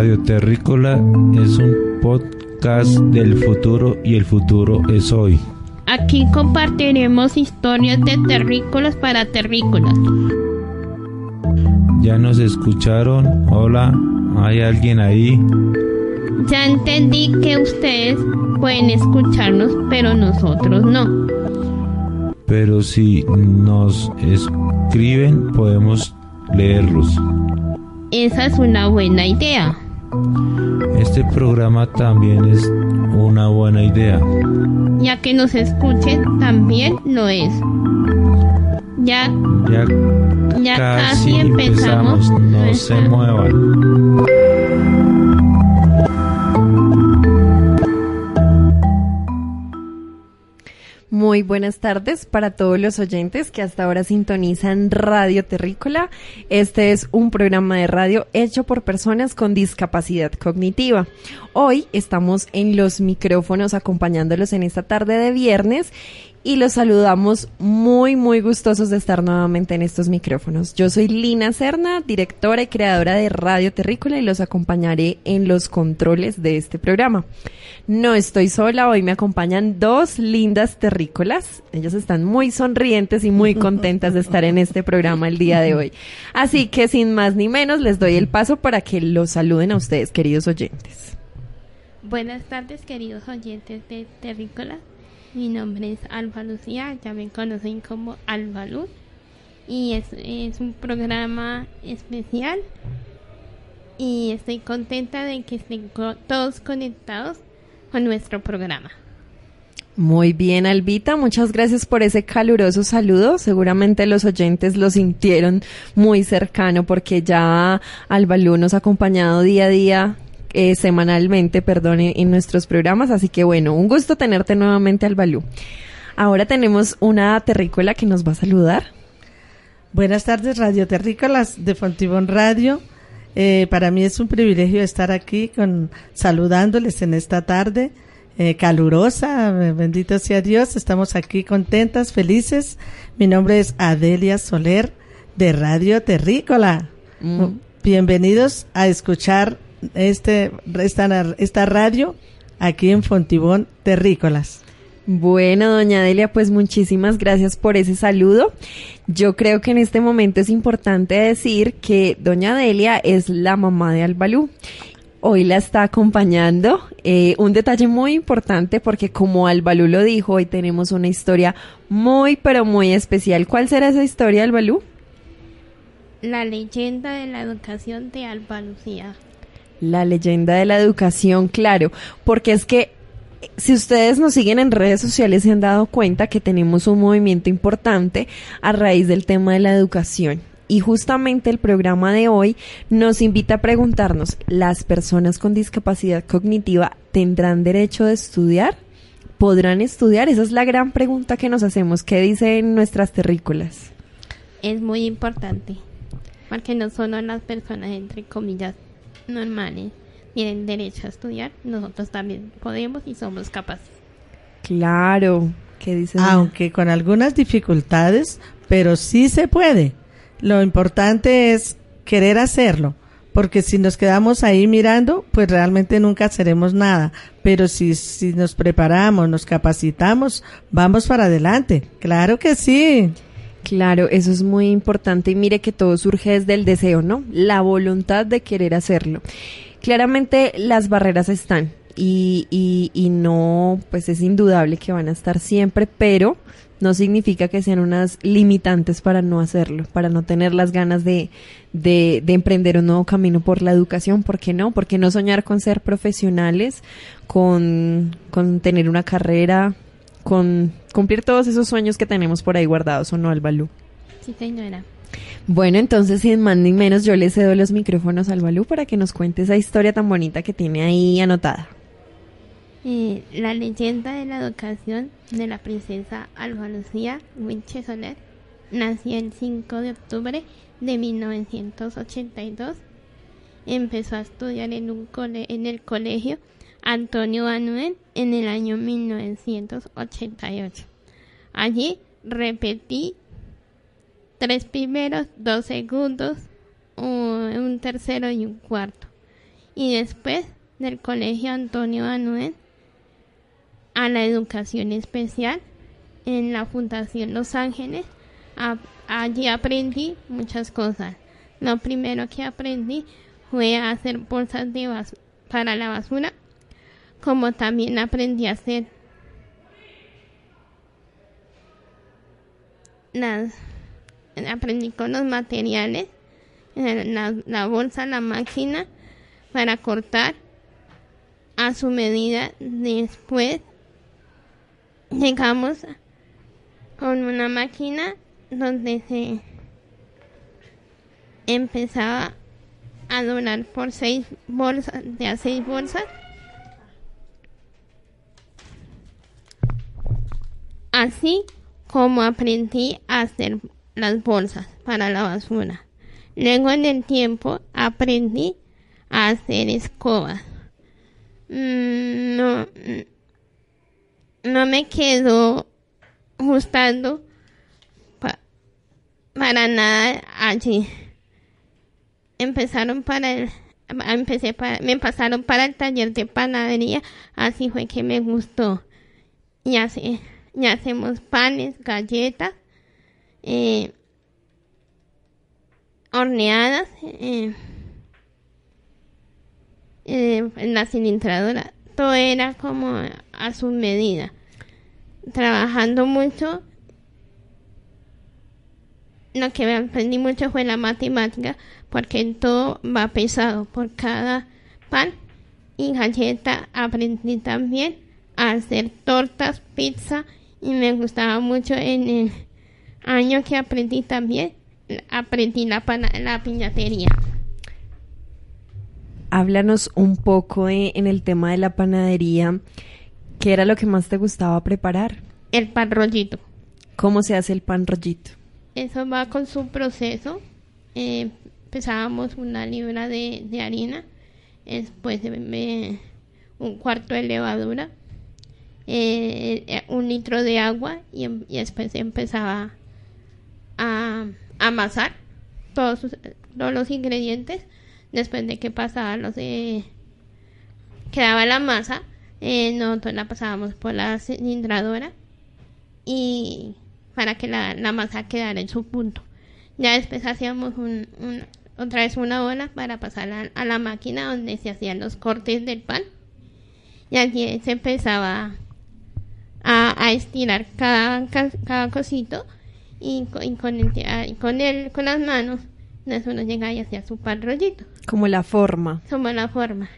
Radio Terrícola es un podcast del futuro y el futuro es hoy. Aquí compartiremos historias de terrícolas para terrícolas. ¿Ya nos escucharon? Hola, ¿hay alguien ahí? Ya entendí que ustedes pueden escucharnos, pero nosotros no. Pero si nos escriben podemos leerlos. Esa es una buena idea. Este programa también es una buena idea. Ya que nos escuchen también lo es. Ya, Ya, ya casi casi empezamos. empezamos, no se muevan. Muy buenas tardes para todos los oyentes que hasta ahora sintonizan Radio Terrícola. Este es un programa de radio hecho por personas con discapacidad cognitiva. Hoy estamos en los micrófonos acompañándolos en esta tarde de viernes y los saludamos muy, muy gustosos de estar nuevamente en estos micrófonos. Yo soy Lina Serna, directora y creadora de Radio Terrícola y los acompañaré en los controles de este programa. No estoy sola, hoy me acompañan dos lindas terrícolas. Ellas están muy sonrientes y muy contentas de estar en este programa el día de hoy. Así que sin más ni menos les doy el paso para que los saluden a ustedes, queridos oyentes. Buenas tardes, queridos oyentes de Terrícola. Mi nombre es Alba Lucía, ya me conocen como Alba. Y es, es un programa especial. Y estoy contenta de que estén todos conectados con nuestro programa. Muy bien, Albita, muchas gracias por ese caluroso saludo. Seguramente los oyentes lo sintieron muy cercano porque ya Albalú nos ha acompañado día a día, eh, semanalmente, perdón, en, en nuestros programas. Así que bueno, un gusto tenerte nuevamente, Albalú. Ahora tenemos una terrícola que nos va a saludar. Buenas tardes, Radio Terrícolas de Fontibón Radio. Eh, para mí es un privilegio estar aquí con saludándoles en esta tarde eh, calurosa. eh, Bendito sea Dios. Estamos aquí contentas, felices. Mi nombre es Adelia Soler de Radio Terrícola. Mm. Bienvenidos a escuchar este esta, esta radio aquí en Fontibón Terrícolas. Bueno, doña Delia, pues muchísimas gracias por ese saludo. Yo creo que en este momento es importante decir que doña Delia es la mamá de Albalú. Hoy la está acompañando. Eh, un detalle muy importante porque como Albalú lo dijo, hoy tenemos una historia muy, pero muy especial. ¿Cuál será esa historia, Albalú? La leyenda de la educación de Alba Lucía. La leyenda de la educación, claro, porque es que si ustedes nos siguen en redes sociales se han dado cuenta que tenemos un movimiento importante a raíz del tema de la educación. Y justamente el programa de hoy nos invita a preguntarnos, ¿las personas con discapacidad cognitiva tendrán derecho de estudiar? ¿Podrán estudiar? Esa es la gran pregunta que nos hacemos. ¿Qué dicen nuestras terrícolas? Es muy importante. Porque no solo las personas, entre comillas, normales tienen derecho a estudiar, nosotros también podemos y somos capaces. Claro. ¿Qué dicen? aunque con algunas dificultades, pero sí se puede. Lo importante es querer hacerlo, porque si nos quedamos ahí mirando, pues realmente nunca haremos nada. Pero si, si nos preparamos, nos capacitamos, vamos para adelante. Claro que sí. Claro, eso es muy importante y mire que todo surge desde el deseo, ¿no? La voluntad de querer hacerlo. Claramente las barreras están y, y, y no, pues es indudable que van a estar siempre, pero no significa que sean unas limitantes para no hacerlo, para no tener las ganas de, de, de emprender un nuevo camino por la educación. ¿Por qué no? ¿Por qué no soñar con ser profesionales, con, con tener una carrera, con cumplir todos esos sueños que tenemos por ahí guardados o no, Albalú? Sí, señora. Bueno, entonces sin más ni menos yo le cedo los micrófonos al Balú para que nos cuente esa historia tan bonita que tiene ahí anotada. Eh, la leyenda de la educación de la princesa Alba Lucía Winche Soler nació el 5 de octubre de 1982. Empezó a estudiar en, un cole- en el colegio Antonio Anuel en el año 1988. Allí repetí tres primeros, dos segundos, un, tercero y un cuarto. Y después del colegio Antonio Anuel a la educación especial en la Fundación Los Ángeles. Allí aprendí muchas cosas. Lo primero que aprendí fue a hacer bolsas de para la basura, como también aprendí a hacer las aprendí con los materiales, eh, la, bolsa, la máquina para cortar a su medida. Después llegamos con una máquina donde se empezaba a doblar por seis bolsas, de a seis bolsas. Así como aprendí a hacer las bolsas para la basura. Luego en el tiempo aprendí a hacer escobas. Mm, no, no me quedó gustando pa- para nada allí. Empezaron para el, empecé para, me pasaron para el taller de panadería, así fue que me gustó. Y así, y hacemos panes, galletas, eh, horneadas, eh, eh, en la cilindradora. Todo era como a su medida. Trabajando mucho, lo que aprendí mucho fue la matemática, porque todo va pesado por cada pan y galleta. Aprendí también a hacer tortas, pizza y me gustaba mucho en el año que aprendí también, aprendí la, la piñatería. Háblanos un poco de- en el tema de la panadería. ¿Qué era lo que más te gustaba preparar? El pan rollito. ¿Cómo se hace el pan rollito? Eso va con su proceso. Eh, pesábamos una libra de, de harina, después me- un cuarto de levadura, eh, eh, un litro de agua y, em- y después empezaba a amasar todos, los ingredientes. Después de que pasaba los eh, quedaba la masa, eh, nosotros la pasábamos por la cilindradora y para que la, la masa quedara en su punto. Ya después hacíamos un, un- otra vez una ola para pasarla a la máquina donde se hacían los cortes del pan. Y allí se empezaba a, a estirar cada, ca- cada cosito y, y con, el, con, el, con las manos entonces uno llegaba y hacía su pan rollito Como la forma. como la forma.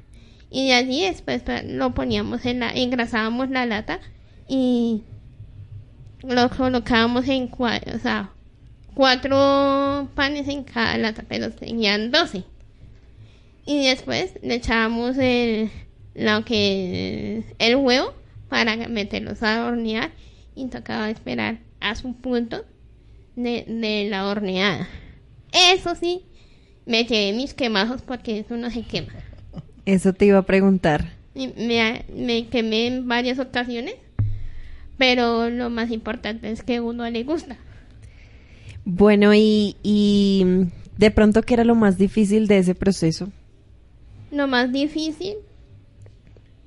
Y de allí después pa- lo poníamos en la, engrasábamos la lata y lo colocábamos en cuatro, o sea, cuatro panes en cada lata, pero tenían doce. Y después le echábamos el, lo que, el huevo para meterlos a hornear y tocaba esperar a su punto de, de la horneada. Eso sí, me llevé mis quemazos porque eso no se quema. Eso te iba a preguntar. Me, me quemé en varias ocasiones, pero lo más importante es que a uno le gusta. Bueno, y, y de pronto, ¿qué era lo más difícil de ese proceso? Lo más difícil,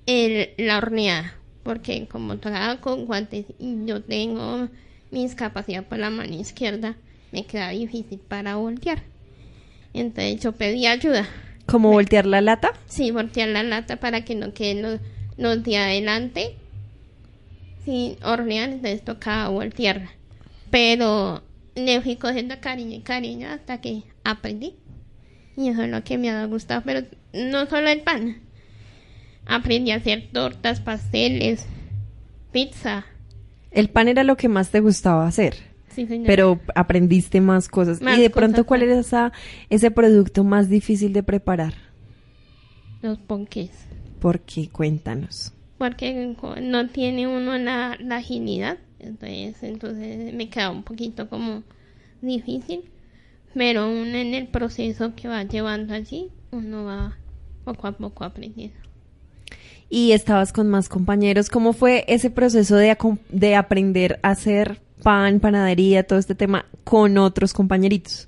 el, la horneada, porque como tocaba con guantes y yo tengo mi discapacidad por la mano izquierda, me queda difícil para voltear. Entonces yo pedí ayuda. ¿Cómo voltear la lata? Sí, voltear la lata para que no queden los, los de adelante sin hornear, entonces tocaba voltearla. Pero le fui cogiendo cariño y cariño hasta que aprendí. Y eso es lo que me ha gustado, pero no solo el pan. Aprendí a hacer tortas, pasteles, pizza. El pan era lo que más te gustaba hacer, Sí, señora. pero aprendiste más cosas. Más y de cosas, pronto, ¿cuál era esa, ese producto más difícil de preparar? Los ponques. ¿Por qué? Cuéntanos. Porque no tiene uno la, la agilidad. Entonces, entonces me queda un poquito como difícil. Pero uno en el proceso que va llevando así, uno va poco a poco aprendiendo. Y estabas con más compañeros. ¿Cómo fue ese proceso de, de aprender a hacer pan, panadería, todo este tema con otros compañeritos?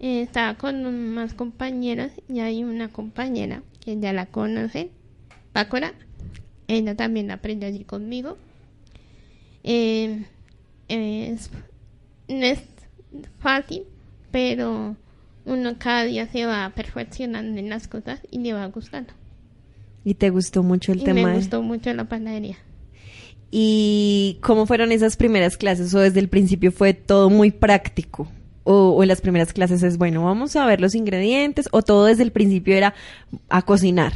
Eh, estaba con más compañeras y hay una compañera que ya la conocen, Pácora. Ella también aprendió allí conmigo. Eh, es, no es fácil, pero uno cada día se va perfeccionando en las cosas y le va gustando. Y te gustó mucho el y tema. me gustó mucho la panadería. ¿Y cómo fueron esas primeras clases? ¿O desde el principio fue todo muy práctico? ¿O, o en las primeras clases es, bueno, vamos a ver los ingredientes? ¿O todo desde el principio era a cocinar?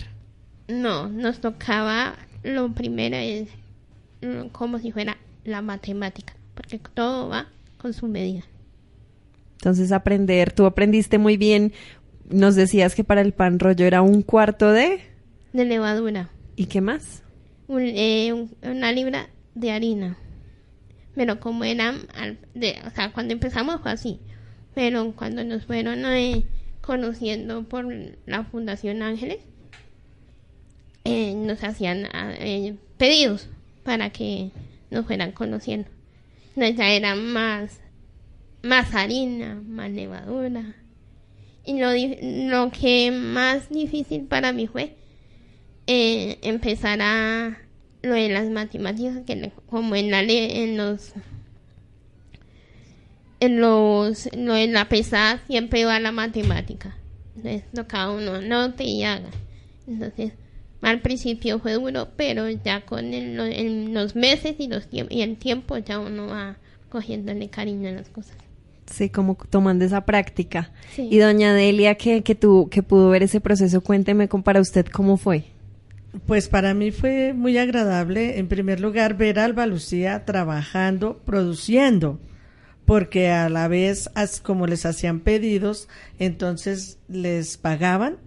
No, nos tocaba, lo primero es mm, como si fuera la matemática, porque todo va con su medida. Entonces aprender, tú aprendiste muy bien, nos decías que para el pan rollo era un cuarto de... De levadura, ¿Y qué más? un- eh, un- una libra de harina. Pero como eran, al- de, o sea, cuando empezamos fue así. Pero cuando nos fueron eh, conociendo por la Fundación Ángeles, eh, nos hacían ah, eh, pedidos para que nos fueran conociendo. Entonces ya era más, más harina, más levadura. Y lo, lo que más difícil para mí fue eh, empezar a lo de las matemáticas, que le- como en, la, en los en los lo de la pesada siempre va la matemática. Entonces lo cada uno note y haga. Entonces al principio fue duro, pero ya con el- lo- en los meses y los y el tiempo ya uno va cogiéndole cariño a las cosas. Sí, como tomando esa práctica. Sí. Y doña Delia, que, que, tú, que pudo ver ese proceso, cuénteme para usted cómo fue. Pues para mí fue muy agradable, en primer lugar, ver a Alba Lucía trabajando, produciendo, porque a la vez, como les hacían pedidos, entonces les pagaban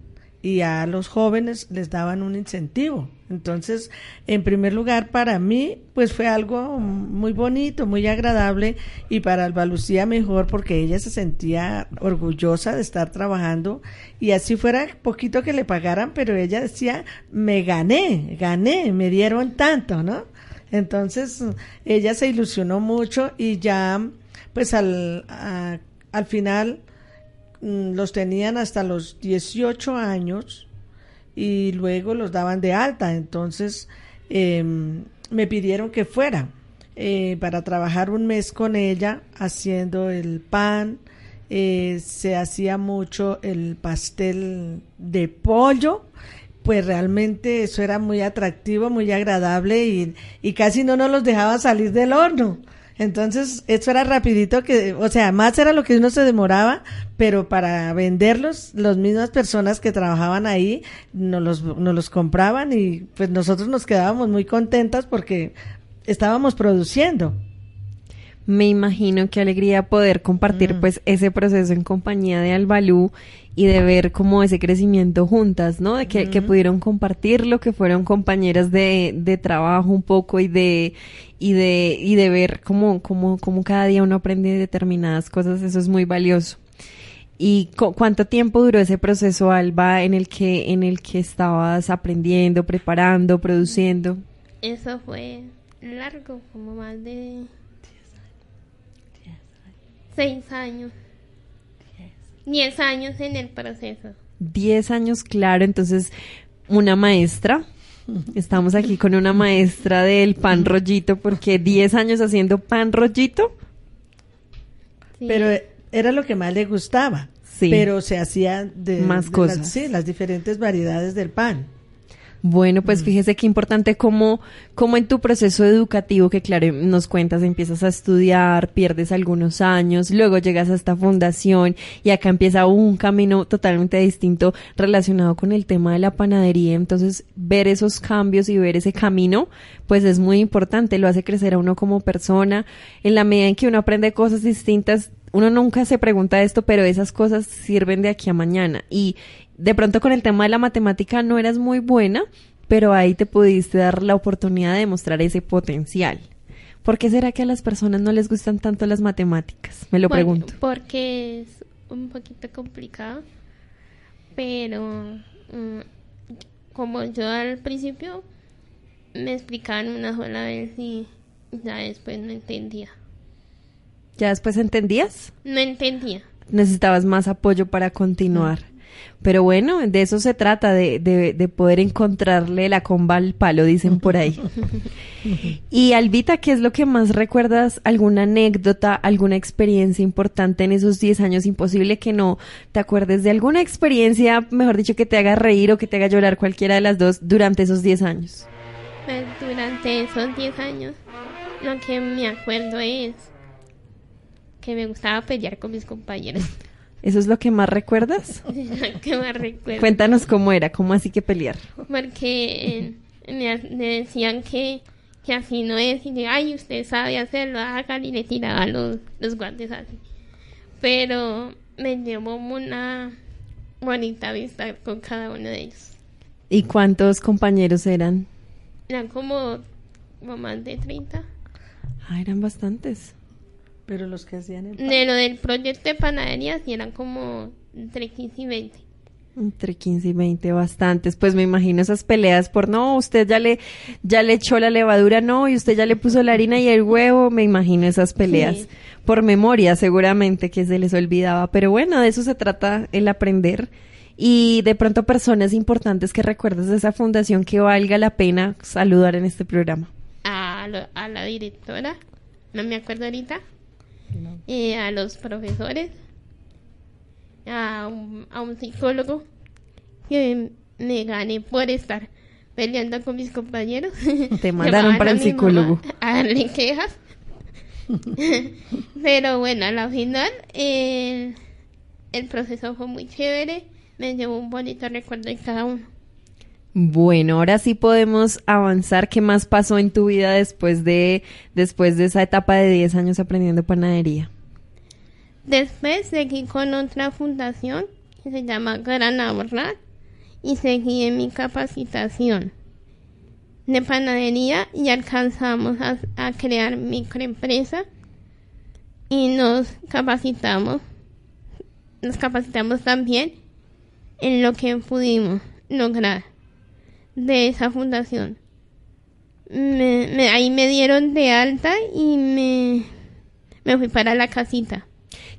y a los jóvenes les daban un incentivo. Entonces, en primer lugar, para mí, pues fue algo muy bonito, muy agradable y para Alba Lucía mejor porque ella se sentía orgullosa de estar trabajando y así fuera poquito que le pagaran, pero ella decía, me gané, gané, me dieron tanto, ¿no? Entonces, ella se ilusionó mucho y ya, pues al, al final los tenían hasta los 18 años y luego los daban de alta. Entonces em, me pidieron que fuera eh, para trabajar un mes con ella haciendo el pan. eh, se hacía mucho el pastel de pollo. Pues realmente eso era muy atractivo, muy agradable y, y casi no nos los dejaba salir del horno. Entonces, eso era rapidito que, o sea, más era lo que uno se demoraba, pero para venderlos, las mismas personas que trabajaban ahí nos los, nos los compraban y pues nosotros nos quedábamos muy contentas porque estábamos produciendo. Me imagino qué alegría poder compartir pues ese proceso en compañía de Albalú y de ver como ese crecimiento juntas, ¿no? De que, que pudieron compartirlo, que fueron compañeras de, de trabajo un poco y de, y de, y de ver cómo, cómo, cómo cada día uno aprende determinadas cosas, eso es muy valioso. ¿Y cu- cuánto tiempo duró ese proceso, Alba, en el que, en el que estabas aprendiendo, preparando, produciendo? Eso fue largo, como más de seis años. Diez años en el proceso. 10 años, claro, entonces una maestra. Estamos aquí con una maestra del pan rollito, porque 10 años haciendo pan rollito. Sí. Pero era lo que más le gustaba. Sí. Pero se hacía de Más de cosas. Las, sí, las diferentes variedades del pan. Bueno, pues fíjese qué importante como, como en tu proceso educativo, que claro, nos cuentas, empiezas a estudiar, pierdes algunos años, luego llegas a esta fundación y acá empieza un camino totalmente distinto relacionado con el tema de la panadería. Entonces, ver esos cambios y ver ese camino, pues es muy importante, lo hace crecer a uno como persona. En la medida en que uno aprende cosas distintas, uno nunca se pregunta esto, pero esas cosas sirven de aquí a mañana. Y de pronto con el tema de la matemática no eras muy buena, pero ahí te pudiste dar la oportunidad de demostrar ese potencial. ¿Por qué será que a las personas no les gustan tanto las matemáticas? Me lo Bueno, pregunto. Porque es un poquito complicado, pero mm, como yo al principio me explicaban una sola vez y ya después no entendía. ¿Ya después entendías? No entendía. Necesitabas más apoyo para continuar. Pero bueno, de eso se trata, de, de, de poder encontrarle la comba al palo, dicen por ahí. y Albita, ¿qué es lo que más recuerdas? ¿Alguna anécdota, alguna experiencia importante en esos 10 años? Imposible que no te acuerdes de alguna experiencia, mejor dicho, que te haga reír o que te haga llorar, cualquiera de las dos, durante esos 10 años. Pues durante esos 10 años, lo que me acuerdo es que me gustaba pelear con mis compañeros. ¿Eso es lo que más recuerdas? que me recuerdo. Cuéntanos cómo era, cómo así que pelear. Porque eh, me, me decían que, que así no es. Y de, ay, usted sabe hacerlo, hágalo. Y le tiraba los, los guantes así. Pero me llevó una bonita vista con cada uno de ellos. ¿Y cuántos compañeros eran? Eran como, como más de 30. Ah, eran bastantes. Pero los que hacían el pan- De lo del proyecto de panadería, sí eran como entre 15 y 20. Entre 15 y 20, bastantes. Pues me imagino esas peleas por no, usted ya le, ya le echó la levadura, no, y usted ya le puso la harina y el huevo. Me imagino esas peleas. Sí. Por memoria, seguramente que se les olvidaba. Pero bueno, de eso se trata el aprender. Y de pronto personas importantes que recuerdes de esa fundación que valga la pena saludar en este programa. A, lo- a la directora, no me acuerdo ahorita. Eh, a los profesores, a un, a un psicólogo que me gané por estar peleando con mis compañeros. Te mandaron para el psicólogo. A darle quejas. Pero bueno, a la final el, el proceso fue muy chévere. Me llevó un bonito recuerdo de cada uno. Bueno, ahora sí podemos avanzar. ¿Qué más pasó en tu vida después de, después de esa etapa de 10 años aprendiendo panadería? Después seguí con otra fundación que se llama Gran Ahorrar y seguí en mi capacitación de panadería y alcanzamos a, a crear microempresa y nos capacitamos, nos capacitamos también en lo que pudimos lograr de esa fundación. Me- me- ahí me dieron de alta y me, me fui para la casita.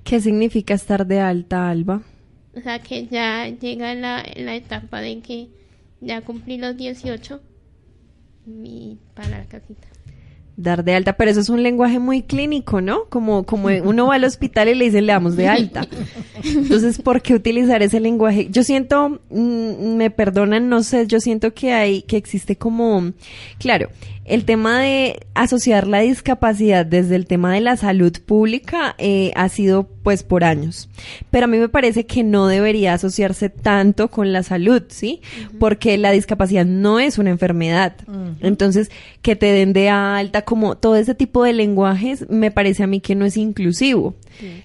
¿Qué significa estar de alta, Alba? O sea que ya llega la, la etapa de que ya cumplí los 18 y para la casita. Dar de alta, pero eso es un lenguaje muy clínico, ¿no? Como, como uno va al hospital y le dicen le damos de alta. Entonces, ¿por qué utilizar ese lenguaje? Yo siento, mm, me perdonan, no sé, yo siento que hay, que existe como, claro, el tema de asociar la discapacidad desde el tema de la salud pública eh, ha sido pues por años. Pero a mí me parece que no debería asociarse tanto con la salud, ¿sí? Porque la discapacidad no es una enfermedad. Entonces, que te den de alta, como todo ese tipo de lenguajes, me parece a mí que no es inclusivo.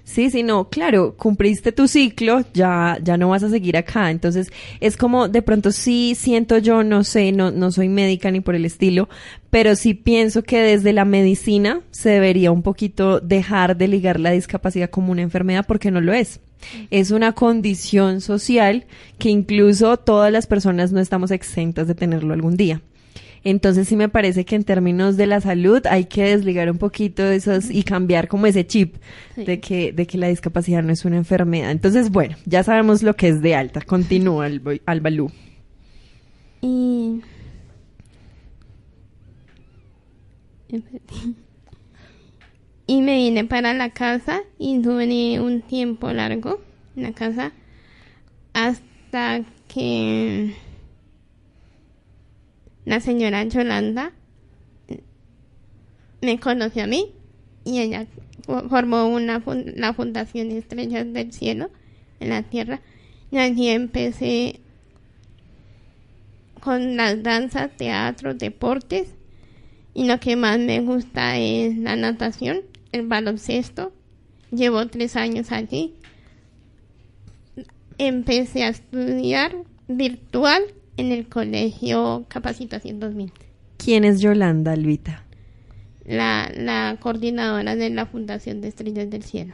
Sí, sino, claro, cumpliste tu ciclo, ya, ya no vas a seguir acá. Entonces, es como, de pronto sí siento yo, no sé, no, no soy médica ni por el estilo, pero sí pienso que desde la medicina se debería un poquito dejar de ligar la discapacidad como una enfermedad porque no lo es. Es una condición social que incluso todas las personas no estamos exentas de tenerlo algún día. Entonces sí me parece que en términos de la salud hay que desligar un poquito esos y cambiar como ese chip Sí. de que de que la discapacidad no es una enfermedad. Entonces, bueno, ya sabemos lo que es de alta. Continúa Alba- Albalú. Y... Y me vine para la casa y duré un tiempo largo en la casa hasta que la señora Yolanda me conoció a mí y ella fo- formó una la Fundación Estrellas del Cielo en la Tierra. Y allí empecé con las danzas, teatro, deportes y lo que más me gusta es la natación, el baloncesto. Llevo tres años allí. Empecé a estudiar virtual en el colegio Capacitación 2000. ¿Quién es Yolanda, Alvita? La, la coordinadora de la Fundación de Estrellas del Cielo.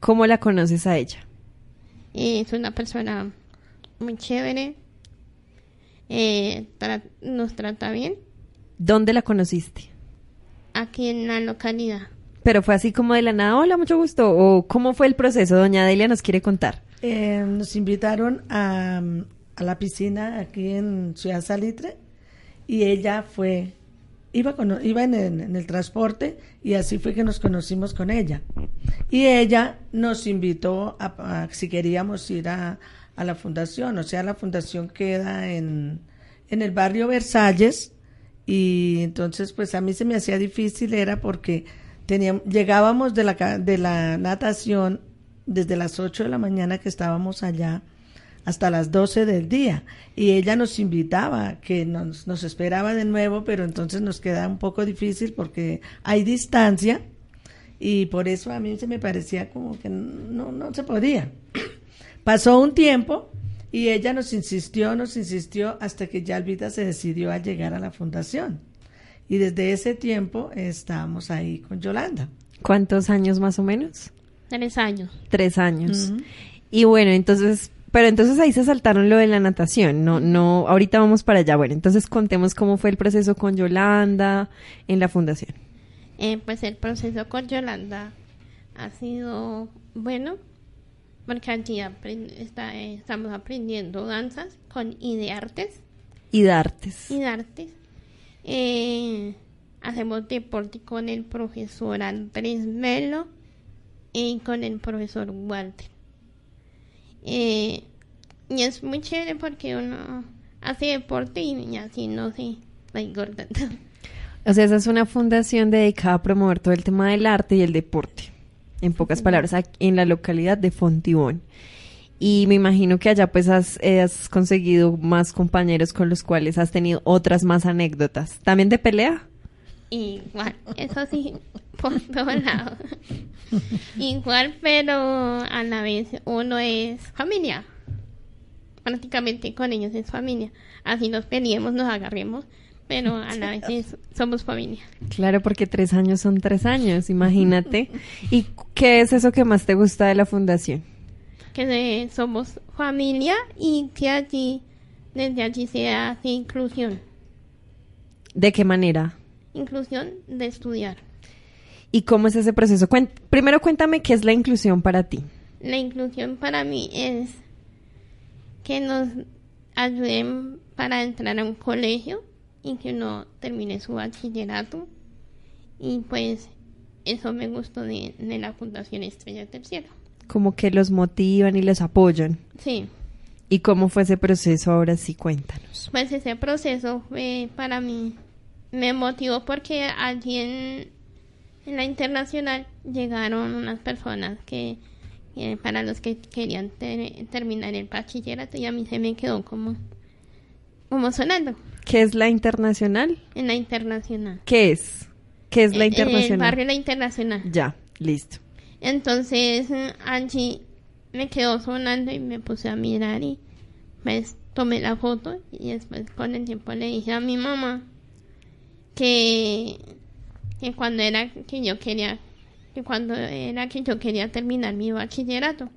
¿Cómo la conoces a ella? Es una persona muy chévere. eh, tra- nos trata bien ¿Dónde la conociste? aquí en la localidad. Pero fue así como de la nada, hola, mucho gusto. ¿O cómo fue el proceso? Doña Delia nos quiere contar. Eh, nos invitaron a, a la piscina aquí en Ciudad Salitre y ella fue, iba, con- iba en, el, en el transporte y así fue que nos conocimos con ella. Y ella nos invitó a, a si queríamos ir a, a la fundación, o sea, la fundación queda en, en el barrio Versalles y entonces pues a mí se me hacía difícil era porque teníamos, llegábamos de la, de la natación desde las 8 de la mañana que estábamos allá hasta las 12 del día y ella nos invitaba que nos, nos esperaba de nuevo pero entonces nos queda un poco difícil porque hay distancia y por eso a mí se me parecía como que no, no se podía. Pasó un tiempo y ella nos insistió, nos insistió hasta que ya Alvita se decidió a llegar a la fundación. Y desde ese tiempo estábamos ahí con Yolanda. ¿Cuántos años más o menos? Tres años. Tres años. Y bueno, entonces, pero entonces ahí se saltaron lo de la natación, no, no, ahorita vamos para allá. Bueno, entonces contemos cómo fue el proceso con Yolanda en la fundación. Eh, pues el proceso con Yolanda ha sido bueno porque allí aprend- está- eh, estamos aprendiendo danzas con ideartes. Y de artes. Idartes. Eh, hacemos deporte con el profesor Andrés Melo y con el profesor Walter. Eh, y es muy chévere porque uno hace deporte y así no se va engordando. O sea, esa es una fundación dedicada a promover todo el tema del arte y el deporte. En pocas palabras, en la localidad de Fontibón. Y me imagino que allá pues has, eh, has conseguido más compañeros con los cuales has tenido otras más anécdotas. ¿También de pelea? Igual, eso sí, por todos lados. Igual, pero a la vez uno es familia. Prácticamente con ellos es familia. Así nos peleemos, nos agarremos, pero a la vez somos familia. Claro, porque tres años son tres años, imagínate. ¿Y qué es eso que más te gusta de la fundación? Que eh, somos familia y que allí, desde allí se hace inclusión. ¿De qué manera? Inclusión de estudiar. ¿Y cómo es ese proceso? Primero cuéntame qué es la inclusión para ti. La inclusión para mí es que nos ayuden para entrar a un colegio y que uno termine su bachillerato. Y pues eso me gustó de, de la Fundación Estrellas del Cielo. Como que los motivan y les apoyan. Sí, ¿Y cómo fue ese proceso? Ahora sí, cuéntanos. pues ese proceso fue para mí, me motivó porque allí en, la internacional llegaron unas personas que, para los que querían ter- terminar el bachillerato y a mí se me quedó como, como sonando ¿Qué es la internacional? en la internacional. ¿Qué es? ¿Qué es la En el internacional? barrio La Internacional. Ya, listo. Entonces allí me quedó sonando y me puse a mirar y pues tomé la foto y después con el tiempo le dije a mi mamá que, que cuando era que yo quería que cuando era que yo quería terminar mi bachillerato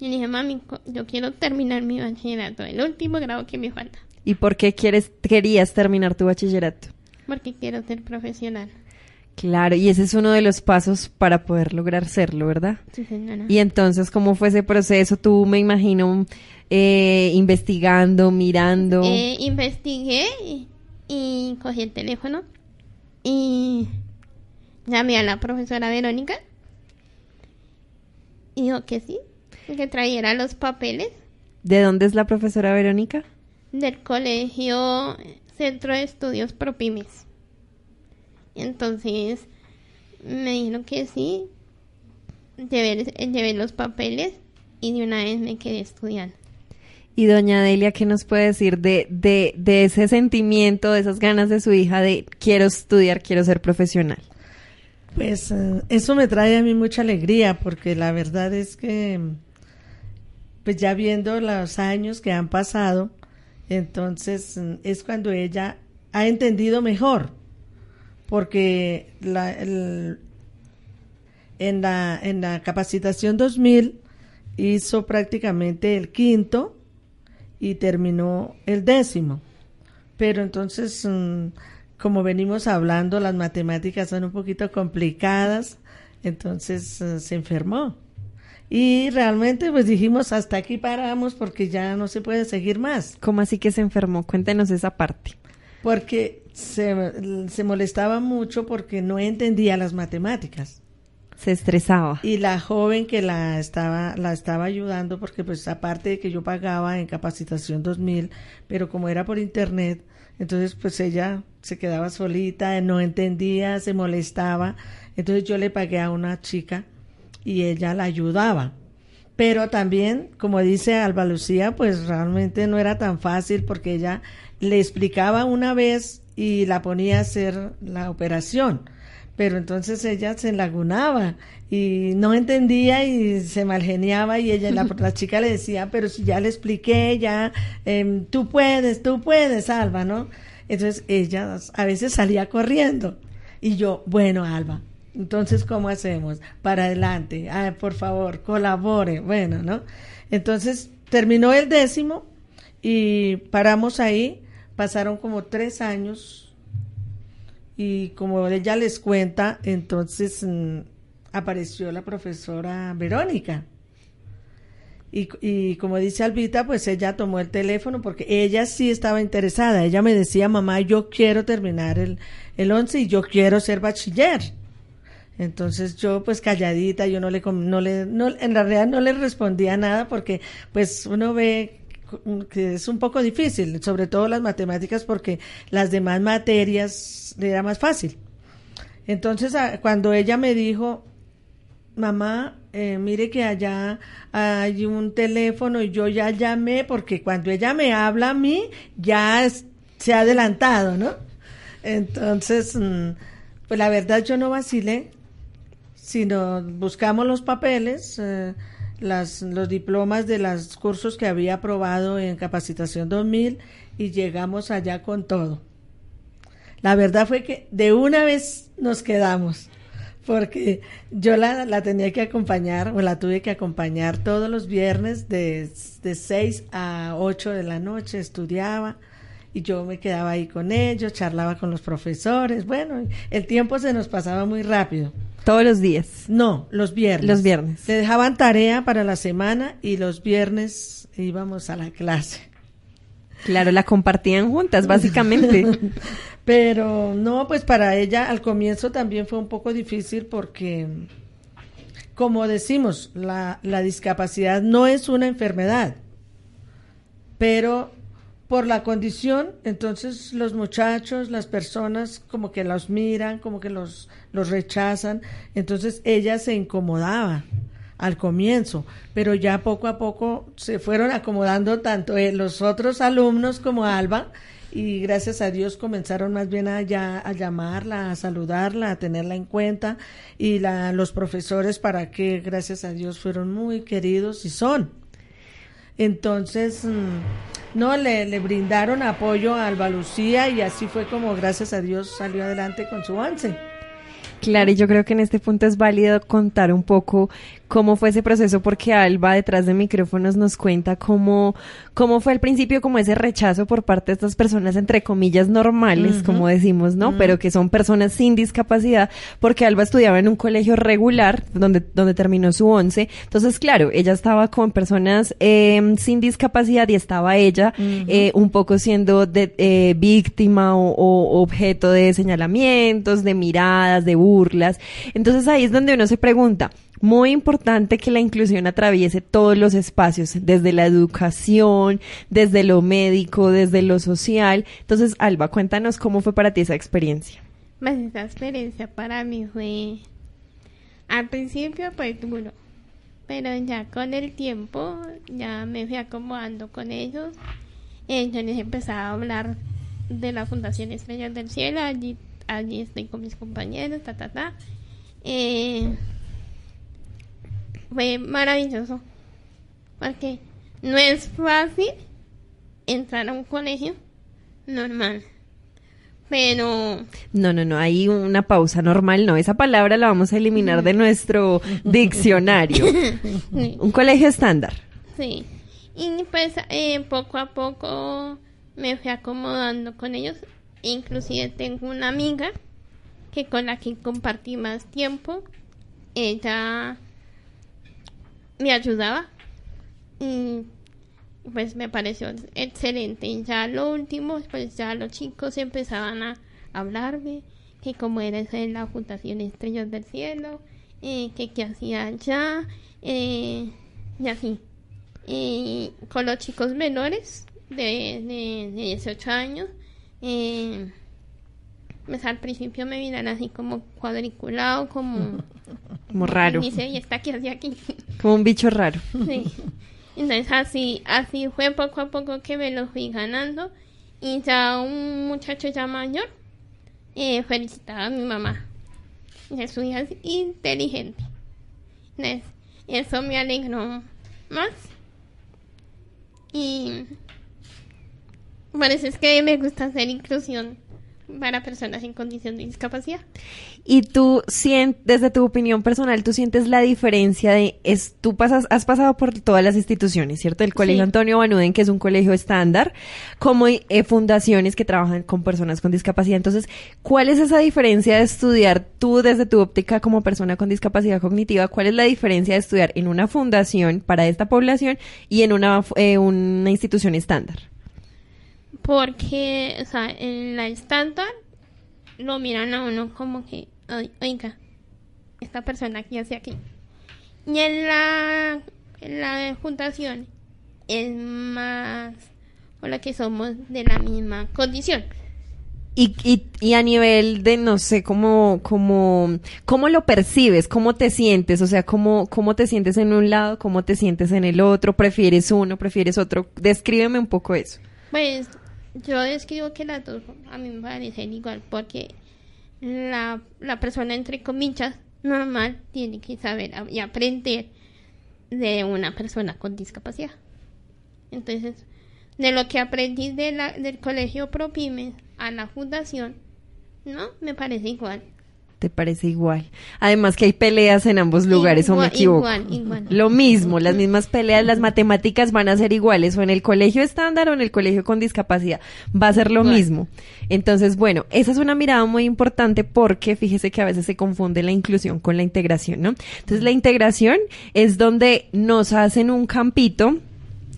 y le dije mami yo quiero terminar mi bachillerato el último grado que me falta ¿Y por qué quieres, querías terminar tu bachillerato? porque quiero ser profesional Claro, y ese es uno de los pasos para poder lograr serlo, ¿verdad? sí señora Y entonces, ¿cómo fue ese proceso? Tú me imagino eh, investigando, mirando. Eh, investigué y, y cogí el teléfono y llamé a la profesora Verónica y dijo que sí, que trajera los papeles ¿De dónde es la profesora Verónica? Del colegio Centro de Estudios Propymes. Entonces me dijeron que sí, llevé, llevé los papeles y de una vez me quedé estudiando. Y doña Delia, ¿qué nos puede decir de, de, de ese sentimiento, de esas ganas de su hija de quiero estudiar, quiero ser profesional? Pues eh, eso me trae a mí mucha alegría porque la verdad es que, pues ya viendo los años que han pasado, entonces mm, es cuando ella ha entendido mejor, porque la, el- en, la, en la capacitación 2000 hizo prácticamente el quinto y terminó el décimo. Pero entonces, mm, como venimos hablando, las matemáticas son un poquito complicadas, entonces eh, se enfermó. Y realmente pues dijimos, hasta aquí paramos porque ya no se puede seguir más. ¿Cómo así que se enfermó? Cuéntenos esa parte. Porque se, se molestaba mucho porque no entendía las matemáticas. Se estresaba. Y la joven que la estaba, la estaba ayudando, porque pues aparte de que yo pagaba en capacitación 2000, pero como era por internet, entonces pues ella se quedaba solita, no entendía, se molestaba. Entonces yo le pagué a una chica y ella la ayudaba. Pero también, como dice Alba Lucía, pues realmente no era tan fácil porque ella le explicaba una vez y la ponía a hacer la operación. Pero entonces ella se lagunaba y no entendía y se malgeniaba y ella, la, la chica le decía, pero si ya le expliqué, ya, em, tú puedes, tú puedes, Alba, ¿no? Entonces ella a veces salía corriendo y yo, bueno, Alba, entonces, ¿cómo hacemos? Para adelante, Ay, por favor, colabore, bueno, ¿no? Entonces, terminó el décimo y paramos ahí, pasaron como tres años y como ella les cuenta, entonces mm, apareció la profesora Verónica. Y, y como dice Albita, pues ella tomó el teléfono porque ella sí estaba interesada. Ella me decía, mamá, yo quiero terminar el, el 11 y yo quiero ser bachiller. Entonces yo pues calladita, yo no le, no le, no, en realidad no le respondía nada porque pues uno ve que es un poco difícil, sobre todo las matemáticas porque las demás materias le era más fácil. Entonces cuando ella me dijo, mamá, eh, mire que allá hay un teléfono y yo ya llamé porque cuando ella me habla a mí ya se ha adelantado, ¿no? Entonces, mm, pues la verdad yo no vacilé, sino buscamos los papeles, eh, las, los diplomas de los cursos que había aprobado en capacitación 2000 y llegamos allá con todo. La verdad fue que de una vez nos quedamos, porque yo la, la tenía que acompañar o la tuve que acompañar todos los viernes de, de 6 a 8 de la noche, estudiaba y yo me quedaba ahí con ellos, charlaba con los profesores. Bueno, el tiempo se nos pasaba muy rápido. Todos los días. No, los viernes. Los viernes. Le dejaban tarea para la semana y los viernes íbamos a la clase. Claro, la compartían juntas, básicamente. Pero no, pues para ella al comienzo también fue un poco difícil porque, como decimos, la, la discapacidad no es una enfermedad, pero por la condición, entonces los muchachos, las personas como que los miran, como que los, los rechazan, entonces ella se incomodaba al comienzo, pero ya poco a poco se fueron acomodando tanto eh, los otros alumnos como Alba y gracias a Dios comenzaron más bien a, ya- a llamarla, a saludarla, a tenerla en cuenta y la, los profesores para que gracias a Dios fueron muy queridos y son. Entonces, mm, no, le, le brindaron apoyo a Alba Lucía y así fue como gracias a Dios salió adelante con su once. Claro, y yo creo que en este punto es válido contar un poco cómo fue ese proceso, porque Alba detrás de micrófonos nos cuenta cómo, cómo fue al principio como ese rechazo por parte de estas personas, entre comillas, normales, como decimos, ¿no? Pero que son personas sin discapacidad, porque Alba estudiaba en un colegio regular, donde, donde terminó su once. Entonces, claro, ella estaba con personas eh, sin discapacidad y estaba ella eh, un poco siendo de, eh, víctima o, o objeto de señalamientos, de miradas, de burlas. Entonces ahí es donde uno se pregunta, Muy importante que la inclusión atraviese todos los espacios, desde la educación, desde lo médico, desde lo social. Entonces, Alba, cuéntanos cómo fue para ti esa experiencia. Pues esa experiencia para mí fue al principio pues duro, pero ya con el tiempo ya me fui acomodando con ellos. Yo les empezaba a hablar de la Fundación Estrellas del Cielo, allí, allí estoy con mis compañeros, ta, ta, ta. Eh, fue maravilloso, porque no es fácil entrar a un colegio normal, pero No, no, no, hay una pausa normal, no, esa palabra la vamos a eliminar de nuestro diccionario. sí, Un colegio estándar. sí. Y pues eh, poco a poco me fui acomodando con ellos. Inclusive tengo una amiga que con la que compartí más tiempo. Ella me ayudaba y pues me pareció excelente. Y ya lo último, pues ya los chicos empezaban a hablarme que cómo era de la Fundación Estrellas del Cielo, eh, que qué hacía allá, eh, y así. Y con los chicos menores de, de, de 18 años, eh, pues al principio me miran así como cuadriculado, como... Como raro, Dice, y está aquí, así aquí. como un bicho raro. Sí. Entonces así, así fue poco a poco que me lo fui ganando. Y ya un muchacho ya mayor eh, felicitaba a mi mamá. Y su hija es inteligente. Entonces, eso me alegró más. Y por eso es que me gusta hacer inclusión para personas en condición de discapacidad. Y tú, desde tu opinión personal, tú sientes la diferencia de, es, tú pasas, has pasado por todas las instituciones, ¿cierto? El Colegio Sí. Antonio Banuden, que es un colegio estándar, como eh, fundaciones que trabajan con personas con discapacidad. Entonces, ¿cuál es esa diferencia de estudiar tú desde tu óptica como persona con discapacidad cognitiva? ¿Cuál es la diferencia de estudiar en una fundación para esta población y en una, eh, una institución estándar? Porque, o sea, en la estándar lo miran a uno como que, "Ay, oiga, esta persona aquí hace aquí. Y en la, en la fundación es más por lo que somos de la misma condición. Y, y, y a nivel de, no sé, cómo, cómo, cómo lo percibes, cómo te sientes, o sea, cómo, cómo te sientes en un lado, cómo te sientes en el otro, prefieres uno, prefieres otro. Descríbeme un poco eso. Pues yo describo que las dos a mí me parecen igual porque la, la persona entre comillas normal tiene que saber y aprender de una persona con discapacidad. Entonces, de lo que aprendí de la, del colegio Propymes a la fundación, no, me parece igual. ¿Te parece igual? Además que hay peleas en ambos lugares, ¿o me equivoco? igual, igual. Lo mismo, las mismas peleas, las matemáticas van a ser iguales, o en el colegio estándar o en el colegio con discapacidad. Va a ser lo mismo. Entonces, bueno, esa es una mirada muy importante porque fíjese que a veces se confunde la inclusión con la integración, ¿no? Entonces, la integración es donde nos hacen un campito,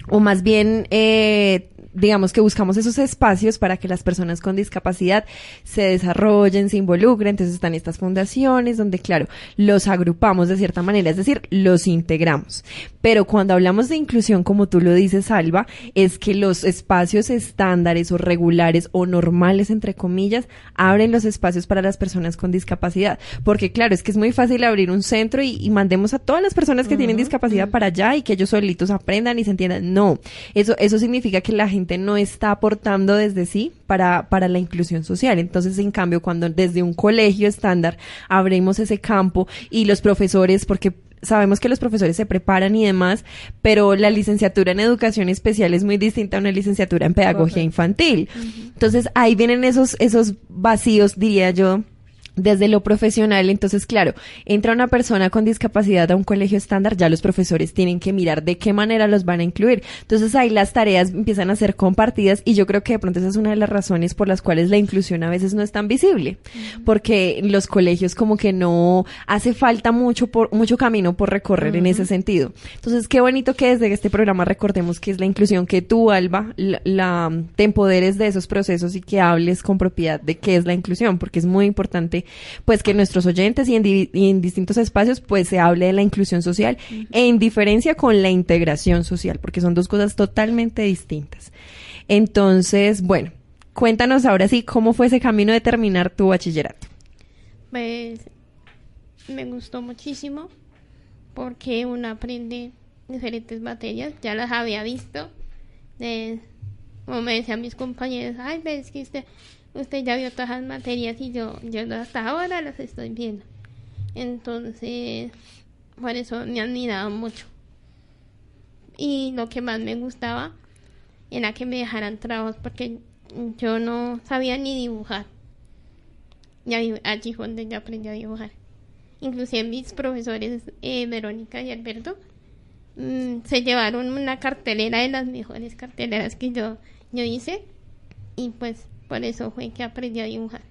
o más bien, eh, digamos que buscamos esos espacios para que las personas con discapacidad se desarrollen, se involucren. Entonces están estas fundaciones donde, claro, los agrupamos de cierta manera, es decir, los integramos. Pero cuando hablamos de inclusión, como tú lo dices, Alba, es que los espacios estándares o regulares o normales, entre comillas, abren los espacios para las personas con discapacidad. Porque, claro, es que es muy fácil abrir un centro y, y mandemos a todas las personas que tienen discapacidad para allá y que ellos solitos aprendan y se entiendan. No, eso, eso significa que la gente no está aportando desde sí para, para la inclusión social. Entonces, en cambio, cuando desde un colegio estándar abrimos ese campo y los profesores, porque sabemos que los profesores se preparan y demás, pero la licenciatura en educación especial es muy distinta a una licenciatura en pedagogía infantil. Entonces, ahí vienen esos, esos vacíos, diría yo, desde lo profesional, entonces, claro, entra una persona con discapacidad a un colegio estándar, ya los profesores tienen que mirar de qué manera los van a incluir. Entonces ahí las tareas empiezan a ser compartidas y yo creo que de pronto esa es una de las razones por las cuales la inclusión a veces no es tan visible, porque los colegios como que no hace falta mucho por mucho camino por recorrer en ese sentido. Entonces, qué bonito que desde este programa recordemos que es la inclusión que tú, Alba, la, la- te empoderes de esos procesos y que hables con propiedad de qué es la inclusión, porque es muy importante pues que nuestros oyentes y en, di- y en distintos espacios pues se hable de la inclusión social en diferencia con la integración social, porque son dos cosas totalmente distintas. Entonces, bueno, cuéntanos ahora sí cómo fue ese camino de terminar tu bachillerato. Pues me gustó muchísimo porque uno aprende diferentes materias, ya las había visto. De, como me decían mis compañeros, ay, ves que usted, usted ya vio todas las materias y yo, yo hasta ahora las estoy viendo. Entonces, por eso me admiraba mucho. Y lo que más me gustaba era que me dejaran trabajos porque yo no sabía ni dibujar. Y allí fue donde yo aprendí a dibujar. Inclusive mis profesores, eh, Verónica y Alberto, mm, se llevaron una cartelera de las mejores carteleras que yo, yo hice. Y pues por eso fue que aprendí a dibujar.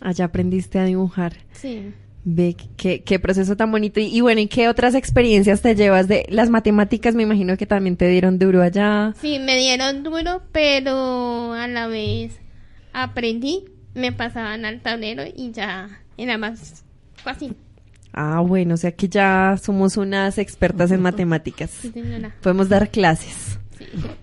Allá aprendiste a dibujar. Sí. Ve qué, qué proceso tan bonito. Y, y bueno, ¿y qué otras experiencias te llevas de las matemáticas? Me imagino que también te dieron duro allá. Sí, me dieron duro, pero a la vez aprendí, me pasaban al tablero y ya era más fácil. Ah, bueno, o sea que ya somos unas expertas en matemáticas. Sí, señora. Podemos dar clases.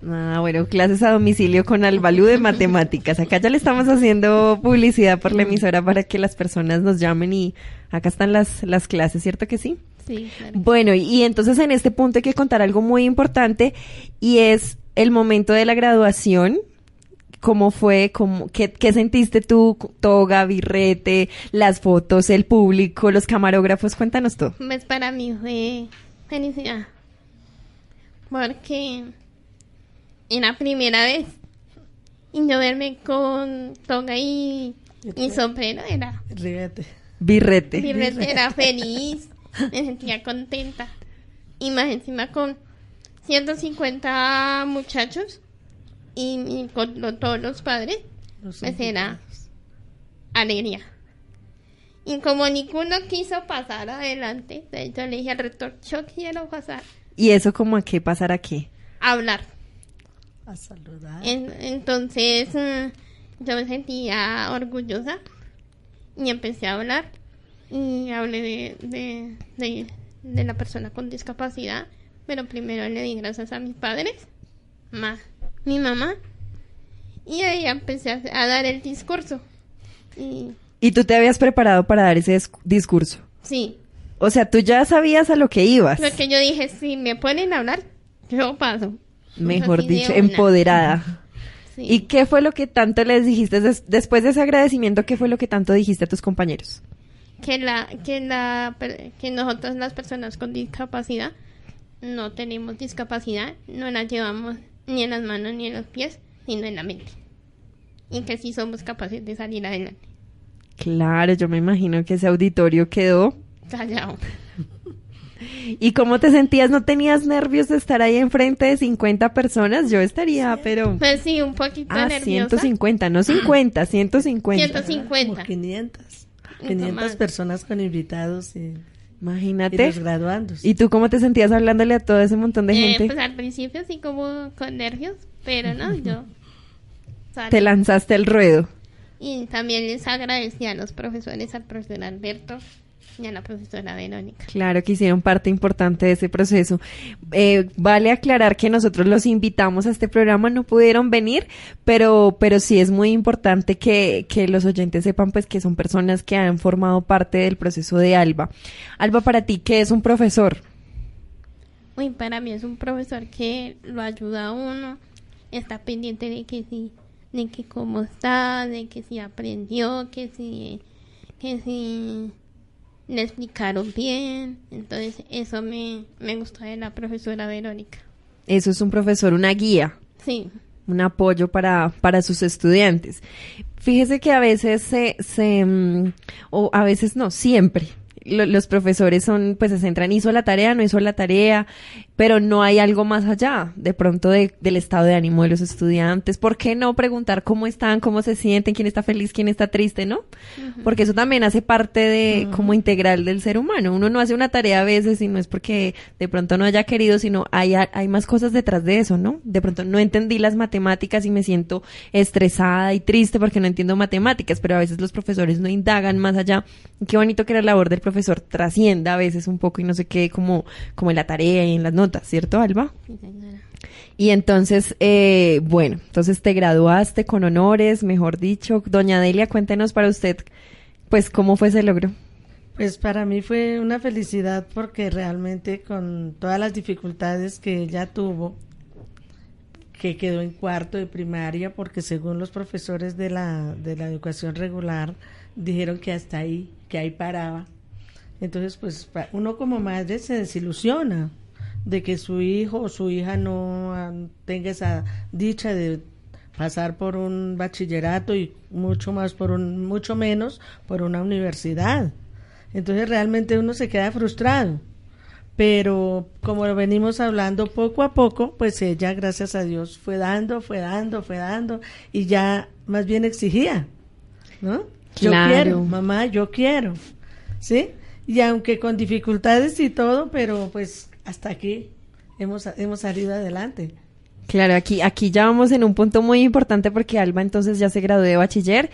Ah, bueno, clases a domicilio con Albalú de matemáticas. Acá ya le estamos haciendo publicidad por la emisora para que las personas nos llamen y acá están las, las clases, ¿cierto que sí? Sí, claro. Bueno, y, y entonces en este punto hay que contar algo muy importante y es el momento de la graduación. ¿Cómo fue? ¿Cómo, qué, qué sentiste tú? Toga, birrete, las fotos, el público, los camarógrafos. Cuéntanos todo. Pues para mí fue felicidad. Porque era primera vez. Y yo verme con toga y, y sombrero era, Ríete. Birrete. era feliz. Me sentía contenta. Y más encima con 150 muchachos y, y con lo- todos los padres. Los Pues era alegría. Y como ninguno quiso pasar adelante, entonces yo le dije al rector, yo quiero pasar ¿Y eso como a qué pasar a qué? hablar. A saludar. En- entonces mm, yo me sentía orgullosa y empecé a hablar y hablé de, de, de, de la persona con discapacidad, pero primero le di gracias a mis padres, más mi mamá, y ahí empecé a, a dar el discurso. Y ¿Y tú te habías preparado para dar ese dis- discurso? sí, O sea, tú ya sabías a lo que ibas. Porque yo dije, si me ponen a hablar, yo paso. Mejor dicho, empoderada. Sí. ¿Y qué fue lo que tanto les dijiste des- después de ese agradecimiento? ¿Qué fue lo que tanto dijiste a tus compañeros? que la que la que nosotros las personas con discapacidad no tenemos discapacidad, no la llevamos ni en las manos ni en los pies, sino en la mente. Y que sí somos capaces de salir adelante. Claro, yo me imagino que ese auditorio quedó. Callao. ¿Y cómo te sentías? ¿No tenías nervios de estar ahí enfrente de 50 personas? Yo estaría, pero... Pues sí, un poquito Ah, nerviosa. 150, no 50, 150. 150. Como 500. Un 500 más. personas con invitados y, y Imagínate. los graduandos. ¿Y tú cómo te sentías hablándole a todo ese montón de Eh, gente? pues al principio sí como con nervios, pero no, yo salí. Te lanzaste al ruedo. Y también les agradecí a los profesores, al profesor Alberto y a la profesora Verónica. Claro que hicieron parte importante de ese proceso. Eh, vale aclarar que nosotros los invitamos a este programa, no pudieron venir, pero, pero sí es muy importante que, que los oyentes sepan pues que son personas que han formado parte del proceso de Alba. Alba, para ti, ¿qué es un profesor? Uy, para mí es un profesor que lo ayuda a uno, está pendiente de que sí, de que cómo está, de que si aprendió, que si, que si le explicaron bien. Entonces eso me, me gustó de la profesora Verónica. Eso es un profesor, una guía. Sí, un apoyo para, para sus estudiantes. Fíjese que a veces se, se mm, o a veces no, siempre, lo- los profesores son, pues se centran, hizo la tarea, no hizo la tarea, pero no hay algo más allá, de pronto de- del estado de ánimo de los estudiantes. ¿Por qué no preguntar cómo están, cómo se sienten, quién está feliz, quién está triste, no? Porque eso también hace parte de, como integral del ser humano. Uno no hace una tarea a veces y no es porque de pronto no haya querido, sino hay, hay más cosas detrás de eso, ¿no? De pronto no entendí las matemáticas y me siento estresada y triste porque no entiendo matemáticas, pero a veces los profesores no indagan más allá. Y Qué bonito que la labor del profesor trascienda a veces un poco y no sé qué, como, como en la tarea y en las notas, ¿cierto, Alba? Sí, señora. Y entonces, eh, bueno, entonces te graduaste con honores, mejor dicho. Doña Delia, cuéntenos para usted, pues, cómo fue ese logro. Pues para mí fue una felicidad porque realmente con todas las dificultades que ella tuvo, que quedó en cuarto de primaria, porque según los profesores de la, de la educación regular, dijeron que hasta ahí, que ahí paraba. Entonces, pues uno como madre se desilusiona de que su hijo o su hija no ah, tenga esa dicha de pasar por un bachillerato y mucho más por un mucho menos por una universidad. Entonces realmente uno se queda frustrado. Pero como lo venimos hablando poco a poco, pues ella, gracias a Dios, fue dando, fue dando, fue dando y ya más bien exigía, ¿no? Yo Claro. quiero, mamá, yo quiero, ¿sí? Y aunque con dificultades y todo, pero pues hasta aquí hemos, hemos salido adelante. Claro, aquí, aquí ya vamos en un punto muy importante porque Alba entonces ya se graduó de bachiller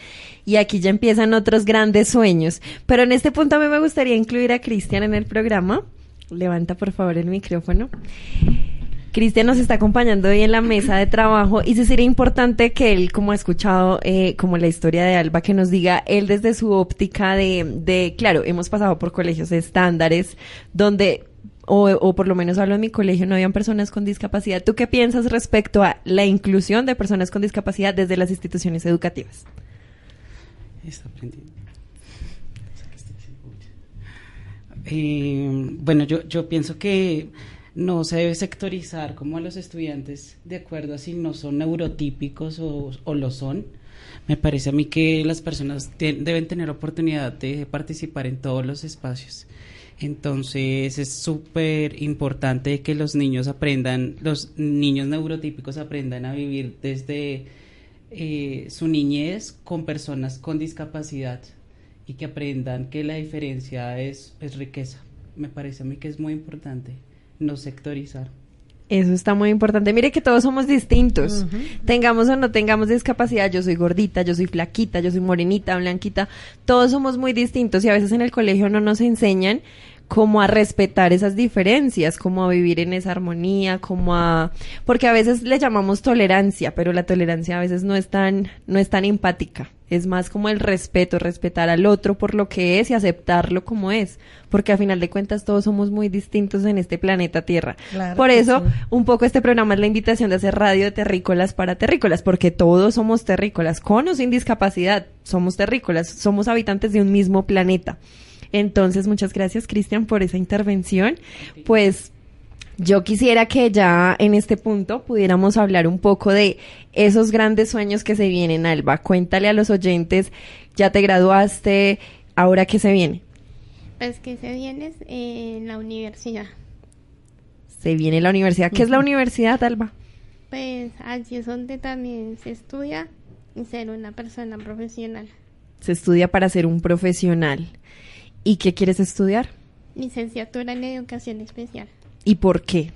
y aquí ya empiezan otros grandes sueños. Pero en este punto a mí me gustaría incluir a Cristian en el programa. Levanta por favor el micrófono. Cristian nos está acompañando hoy en la mesa de trabajo y sí sería importante que él, como ha escuchado, eh, como la historia de Alba, que nos diga él desde su óptica de, de, claro, hemos pasado por colegios estándares donde, o, o por lo menos hablo en mi colegio, no habían personas con discapacidad. ¿Tú qué piensas respecto a la inclusión de personas con discapacidad desde las instituciones educativas? Está. Eh, bueno, yo, yo pienso que no se debe sectorizar como a los estudiantes de acuerdo a si no son neurotípicos o, o lo son. Me parece a mí que las personas te- deben tener oportunidad de participar en todos los espacios. Entonces es súper importante que los niños aprendan, los niños neurotípicos aprendan a vivir desde eh, su niñez con personas con discapacidad y que aprendan que la diferencia es, es riqueza. Me parece a mí que es muy importante no sectorizar. Eso está muy importante. Mire que todos somos distintos. Tengamos o no tengamos discapacidad, yo soy gordita, yo soy flaquita, yo soy morenita, blanquita. Todos somos muy distintos y a veces en el colegio no nos enseñan cómo a respetar esas diferencias, cómo a vivir en esa armonía, cómo a porque a veces le llamamos tolerancia, pero la tolerancia a veces no es tan no es tan empática. Es más como el respeto, respetar al otro por lo que es y aceptarlo como es, porque a final de cuentas todos somos muy distintos en este planeta Tierra. Claro por eso, sí. un poco este programa es la invitación de hacer radio de terrícolas para terrícolas, porque todos somos terrícolas, con o sin discapacidad, somos terrícolas, somos habitantes de un mismo planeta. Entonces, muchas gracias, Cristian, por esa intervención. Pues yo quisiera que ya en este punto pudiéramos hablar un poco de esos grandes sueños que se vienen, Alba. Cuéntale a los oyentes, ya te graduaste, ahora qué se viene. Pues que se viene en la universidad. Se viene la universidad. ¿Qué es la universidad, Alba? Pues allí es donde también se estudia y ser una persona profesional. Se estudia para ser un profesional. ¿Y qué quieres estudiar? Licenciatura en educación especial. ¿Y por qué?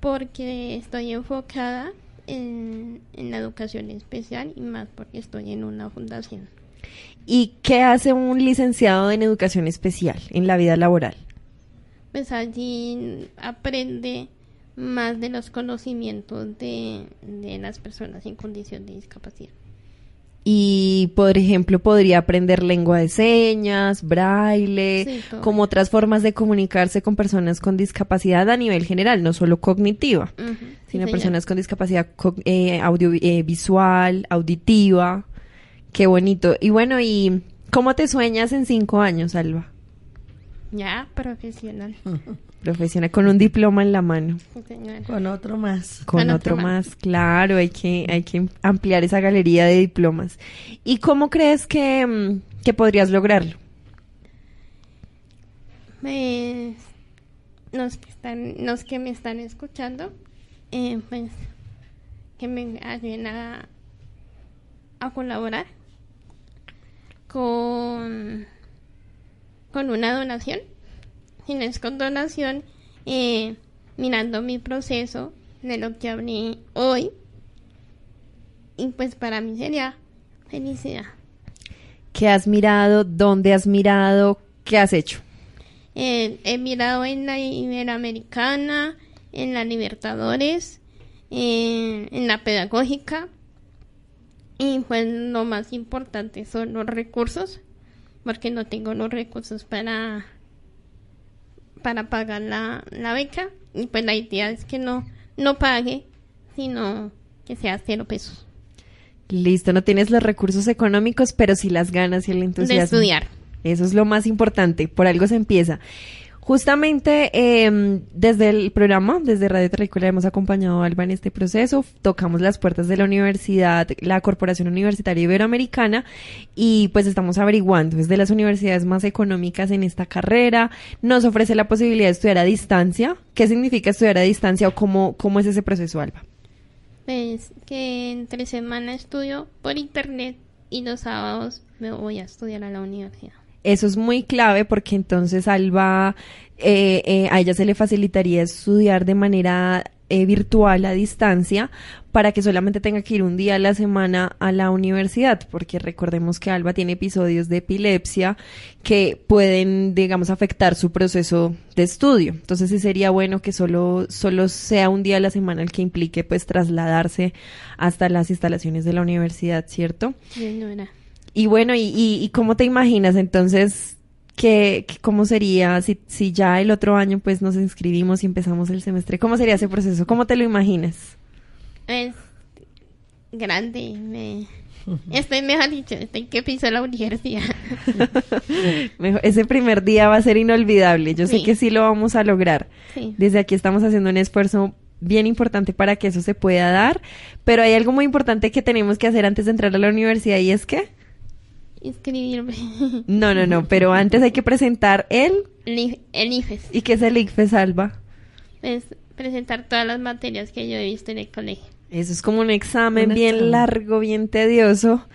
Porque estoy enfocada en, en la educación especial y más porque estoy en una fundación. ¿Y qué hace un licenciado en educación especial en la vida laboral? Pues allí aprende más de los conocimientos de, de las personas en condición de discapacidad. Y, por ejemplo, podría aprender lengua de señas, braille, Sí, como otras formas de comunicarse con personas con discapacidad a nivel general, no solo cognitiva, sino personas con discapacidad eh, audiovisual, auditiva. Qué bonito. Y bueno, ¿y cómo te sueñas en cinco años, Alba? Ya, profesional. Profesional, con un diploma en la mano. Sí, señor. Con otro más. Con Con otro otro más. más, claro, hay que, hay que ampliar esa galería de diplomas. ¿Y cómo crees que, mm, que podrías lograrlo? Pues los que están, los que me están escuchando, eh, pues que me ayuden a, a colaborar con, con una donación. Si no es con donación, eh, mirando mi proceso de lo que hablé hoy. Y pues para mí sería felicidad. ¿Qué has mirado? ¿Dónde has mirado? ¿Qué has hecho? Eh, he mirado en la Iberoamericana, en la Libertadores, eh, en la Pedagógica. Y pues lo más importante son los recursos, porque no tengo los recursos para, para pagar la, la beca. Y pues la idea es que no, no pague, sino que sea cero pesos. Listo, no tienes los recursos económicos, pero sí las ganas y el entusiasmo. De estudiar. Eso es lo más importante, por algo se empieza. Justamente eh, desde el programa, desde Radio Terrícola, hemos acompañado a Alba en este proceso. Tocamos las puertas de la universidad, la Corporación Universitaria Iberoamericana, y pues estamos averiguando. Es de las universidades más económicas en esta carrera. Nos ofrece la posibilidad de estudiar a distancia. ¿Qué significa estudiar a distancia o cómo, cómo es ese proceso, Alba? Pues que entre semana estudio por internet y los sábados me voy a estudiar a la universidad. Eso es muy clave porque entonces Alba, eh, eh, a ella se le facilitaría estudiar de manera eh, virtual a distancia para que solamente tenga que ir un día a la semana a la universidad, porque recordemos que Alba tiene episodios de epilepsia que pueden, digamos, afectar su proceso de estudio. Entonces sí sería bueno que solo, solo sea un día a la semana el que implique pues trasladarse hasta las instalaciones de la universidad, ¿cierto? No era. Y bueno, ¿y, y, y cómo te imaginas entonces que, que cómo sería si, si ya el otro año pues nos inscribimos y empezamos el semestre? ¿Cómo sería ese proceso? ¿Cómo te lo imaginas? Es grande. Me... Estoy, mejor dicho, estoy que piso la universidad. Ese primer día va a ser inolvidable. Yo sé que sí lo vamos a lograr. Sí. Desde aquí estamos haciendo un esfuerzo bien importante para que eso se pueda dar, pero hay algo muy importante que tenemos que hacer antes de entrar a la universidad y es que Inscribirme. no, no, no, pero antes hay que presentar el El IFES. y que es el ICFES Alba. Pues presentar todas las materias que yo he visto en el colegio. Eso es como un examen Un bien examen. largo, bien tedioso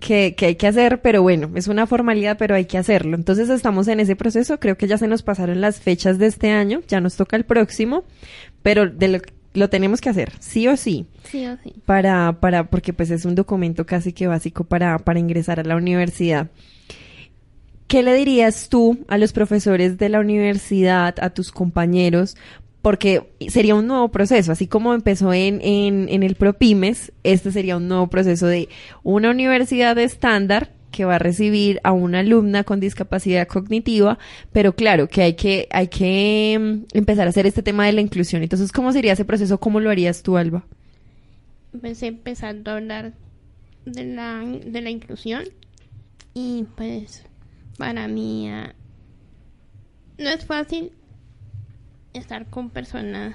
que, que hay que hacer, pero bueno, es una formalidad, pero hay que hacerlo. Entonces estamos en ese proceso, creo que ya se nos pasaron las fechas de este año, ya nos toca el próximo, pero de lo, lo tenemos que hacer, sí o sí, Sí o sí. para, para, porque pues es un documento casi que básico para, para ingresar a la universidad. ¿Qué le dirías tú a los profesores de la universidad, a tus compañeros? Porque sería un nuevo proceso, así como empezó en, en, en el ProPymes, este sería un nuevo proceso de una universidad estándar que va a recibir a una alumna con discapacidad cognitiva, pero claro que hay que, hay que mm, empezar a hacer este tema de la inclusión. Entonces, ¿cómo sería ese proceso? ¿Cómo lo harías tú, Alba? Pues empezando a hablar de la, de la inclusión. Y pues para mí ah, no es fácil estar con personas,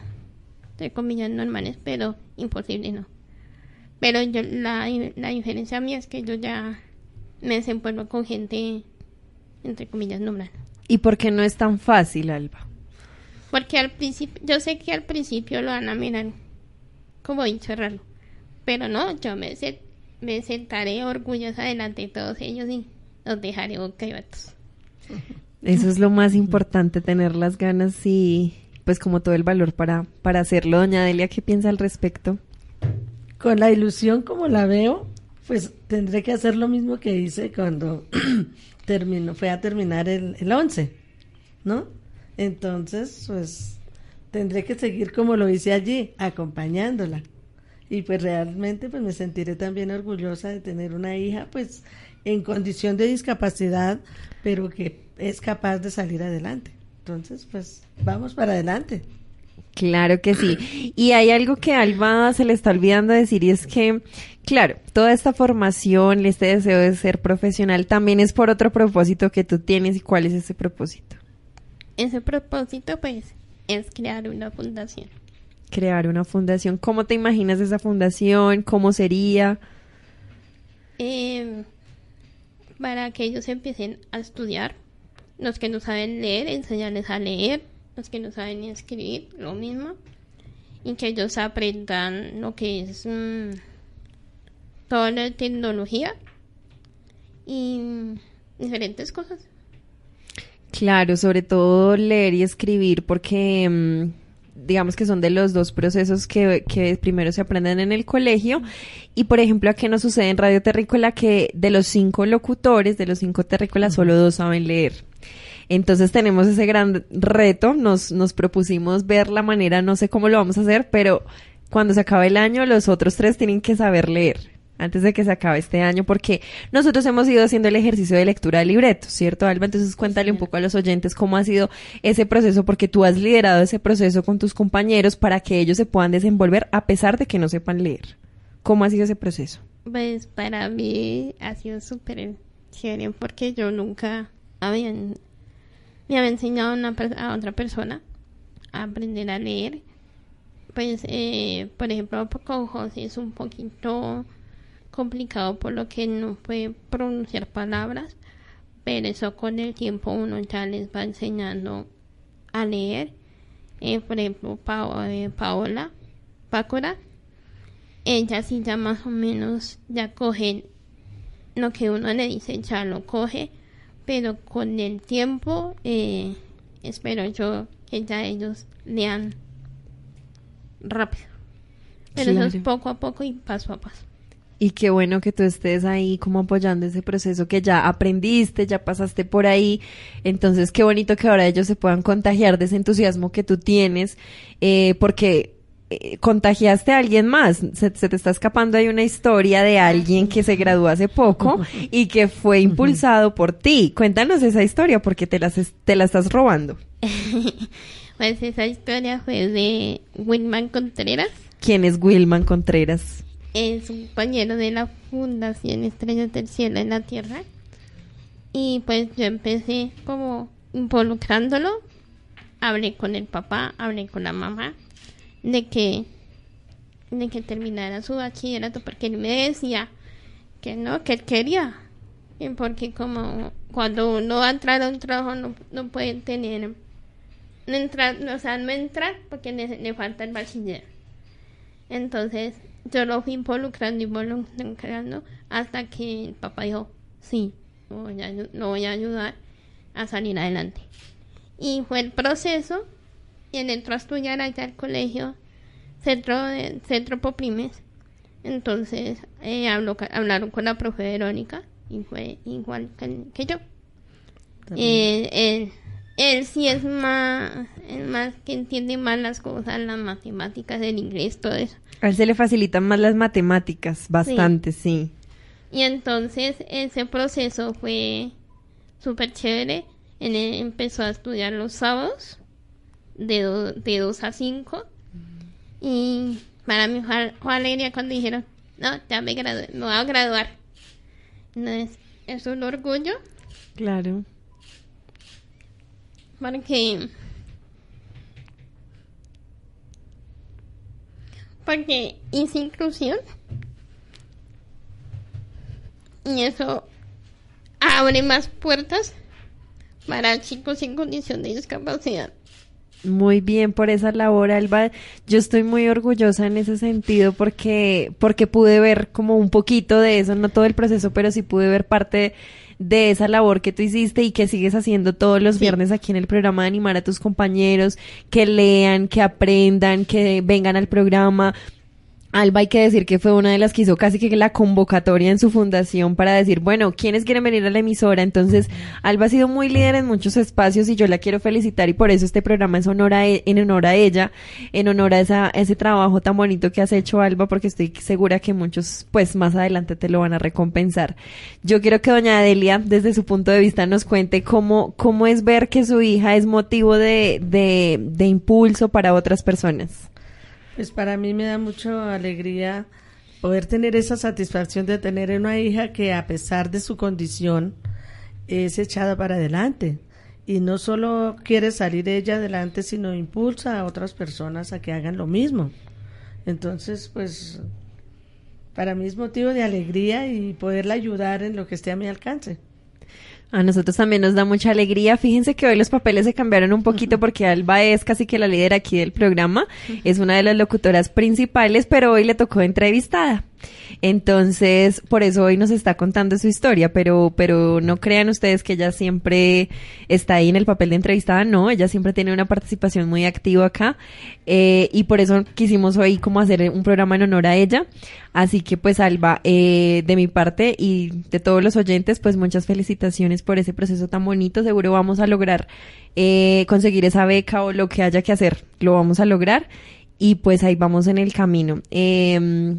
entre comillas, normales, pero imposible no. Pero yo, la, la diferencia mía es que yo ya me desenvuelvo con gente, entre comillas, normal. ¿Y por qué no es tan fácil, Alba? Porque al principio, yo sé que al principio lo van a mirar como bicho raro. Pero no, yo me, se- me sentaré orgullosa delante de todos ellos y los dejaré boquiabiertos. Eso es lo más importante, tener las ganas y pues como todo el valor para, para hacerlo. Doña Delia, ¿qué piensa al respecto? Con la ilusión como la veo, pues tendré que hacer lo mismo que hice cuando terminó, fue a terminar el, el 11, ¿no? Entonces, pues tendré que seguir como lo hice allí, acompañándola. Y pues realmente pues me sentiré también orgullosa de tener una hija pues en condición de discapacidad, pero que es capaz de salir adelante. Entonces, pues vamos para adelante. Claro que sí. Y hay algo que a Alba se le está olvidando decir y es que, claro, toda esta formación, este deseo de ser profesional también es por otro propósito que tú tienes. ¿Y cuál es ese propósito? Ese propósito, pues, es crear una fundación. Crear una fundación. ¿Cómo te imaginas esa fundación? ¿Cómo sería? Eh, para que ellos empiecen a estudiar los que no saben leer, enseñarles a leer, los que no saben ni escribir, lo mismo, y que ellos aprendan lo que es mm, toda la tecnología y diferentes cosas. Claro, sobre todo leer y escribir porque mm, digamos que son de los dos procesos que, que primero se aprenden en el colegio y por ejemplo aquí nos sucede en Radio Terrícola que de los cinco locutores, de los cinco terrícolas, solo dos saben leer. Entonces tenemos ese gran reto, nos, nos propusimos ver la manera, no sé cómo lo vamos a hacer, pero cuando se acabe el año los otros tres tienen que saber leer antes de que se acabe este año, porque nosotros hemos ido haciendo el ejercicio de lectura de libretos, ¿cierto, Alba? Entonces cuéntale un poco a los oyentes cómo ha sido ese proceso, porque tú has liderado ese proceso con tus compañeros para que ellos se puedan desenvolver a pesar de que no sepan leer. ¿Cómo ha sido ese proceso? Pues para mí ha sido súper chévere porque yo nunca había, me había enseñado una a otra persona a aprender a leer. Pues, eh, por ejemplo, con José es un poquito complicado por lo que no puede pronunciar palabras, pero eso con el tiempo uno ya les va enseñando a leer. Eh, por ejemplo, Pao- eh, Paola, Pácora, ella sí ya más o menos ya coge lo que uno le dice, ya lo coge, pero con el tiempo eh, espero yo que ya ellos lean rápido. Pero eso es poco a poco y paso a paso. Y qué bueno que tú estés ahí como apoyando ese proceso que ya aprendiste, ya pasaste por ahí. Entonces, qué bonito que ahora ellos se puedan contagiar de ese entusiasmo que tú tienes, eh, porque eh, contagiaste a alguien más. Se, se te está escapando ahí una historia de alguien que se graduó hace poco y que fue impulsado por ti. Cuéntanos esa historia porque te, las, te la estás robando. Pues esa historia fue de Wilman Contreras. ¿Quién es Wilman Contreras? es un compañero de la Fundación Estrellas del Cielo en la Tierra. Y pues yo empecé como involucrándolo. Hablé con el papá, hablé con la mamá de que de que terminara su bachillerato porque él me decía que no, que él quería. Porque como cuando uno va a entrar a un trabajo no, no puede tener no entrar, o sea, no entrar porque le, le falta el bachiller. Entonces yo lo fui involucrando, involucrando, hasta que el papá dijo, sí, voy a, lo voy a ayudar a salir adelante. Y fue el proceso, él entró a estudiar allá al colegio, Centro, de, Centro Poprimes. Entonces eh, habló, hablaron con la profe Verónica, y fue igual que, que yo. Eh, él, él sí es más, es más que entiende más las cosas, las matemáticas, el inglés, todo eso. A él se le facilitan más las matemáticas, bastante, sí. Y entonces ese proceso fue súper chévere. Él eh, empezó a estudiar los sábados de, do- de 2 a 5. Y para mí fue, fue alegría cuando dijeron, no, ya me, gradué, me voy a graduar. Entonces, es un orgullo Claro. porque porque hice inclusión y eso abre más puertas para chicos en condición de discapacidad. Muy bien por esa labor, Alba. Yo estoy muy orgullosa en ese sentido porque, porque pude ver como un poquito de eso, no todo el proceso, pero sí pude ver parte de esa labor que tú hiciste y que sigues haciendo todos los viernes aquí en el programa de animar a tus compañeros, que lean, que aprendan, que vengan al programa. Alba hay que decir que fue una de las que hizo casi que la convocatoria en su fundación para decir, bueno, ¿quiénes quieren venir a la emisora? Entonces, Alba ha sido muy líder en muchos espacios y yo la quiero felicitar y por eso este programa es honor a e- en honor a ella, en honor a esa, ese trabajo tan bonito que has hecho, Alba, porque estoy segura que muchos, pues más adelante te lo van a recompensar. Yo quiero que doña Adelia, desde su punto de vista, nos cuente cómo, cómo es ver que su hija es motivo de, de, de impulso para otras personas. Pues para mí me da mucha alegría poder tener esa satisfacción de tener una hija que a pesar de su condición es echada para adelante y no solo quiere salir ella adelante, sino impulsa a otras personas a que hagan lo mismo. Entonces, pues para mí es motivo de alegría y poderla ayudar en lo que esté a mi alcance. A nosotros también nos da mucha alegría. Fíjense que hoy los papeles se cambiaron un poquito porque Alba es casi que la líder aquí del programa. Es una de las locutoras principales, pero hoy le tocó entrevistada. Entonces, por eso hoy nos está contando su historia, pero, pero no crean ustedes que ella siempre está ahí en el papel de entrevistada, no, ella siempre tiene una participación muy activa acá, eh, y por eso quisimos hoy como hacer un programa en honor a ella. Así que pues Alba, eh, de mi parte y de todos los oyentes, pues muchas felicitaciones por ese proceso tan bonito, seguro vamos a lograr eh, conseguir esa beca o lo que haya que hacer, lo vamos a lograr y pues ahí vamos en el camino. Eh,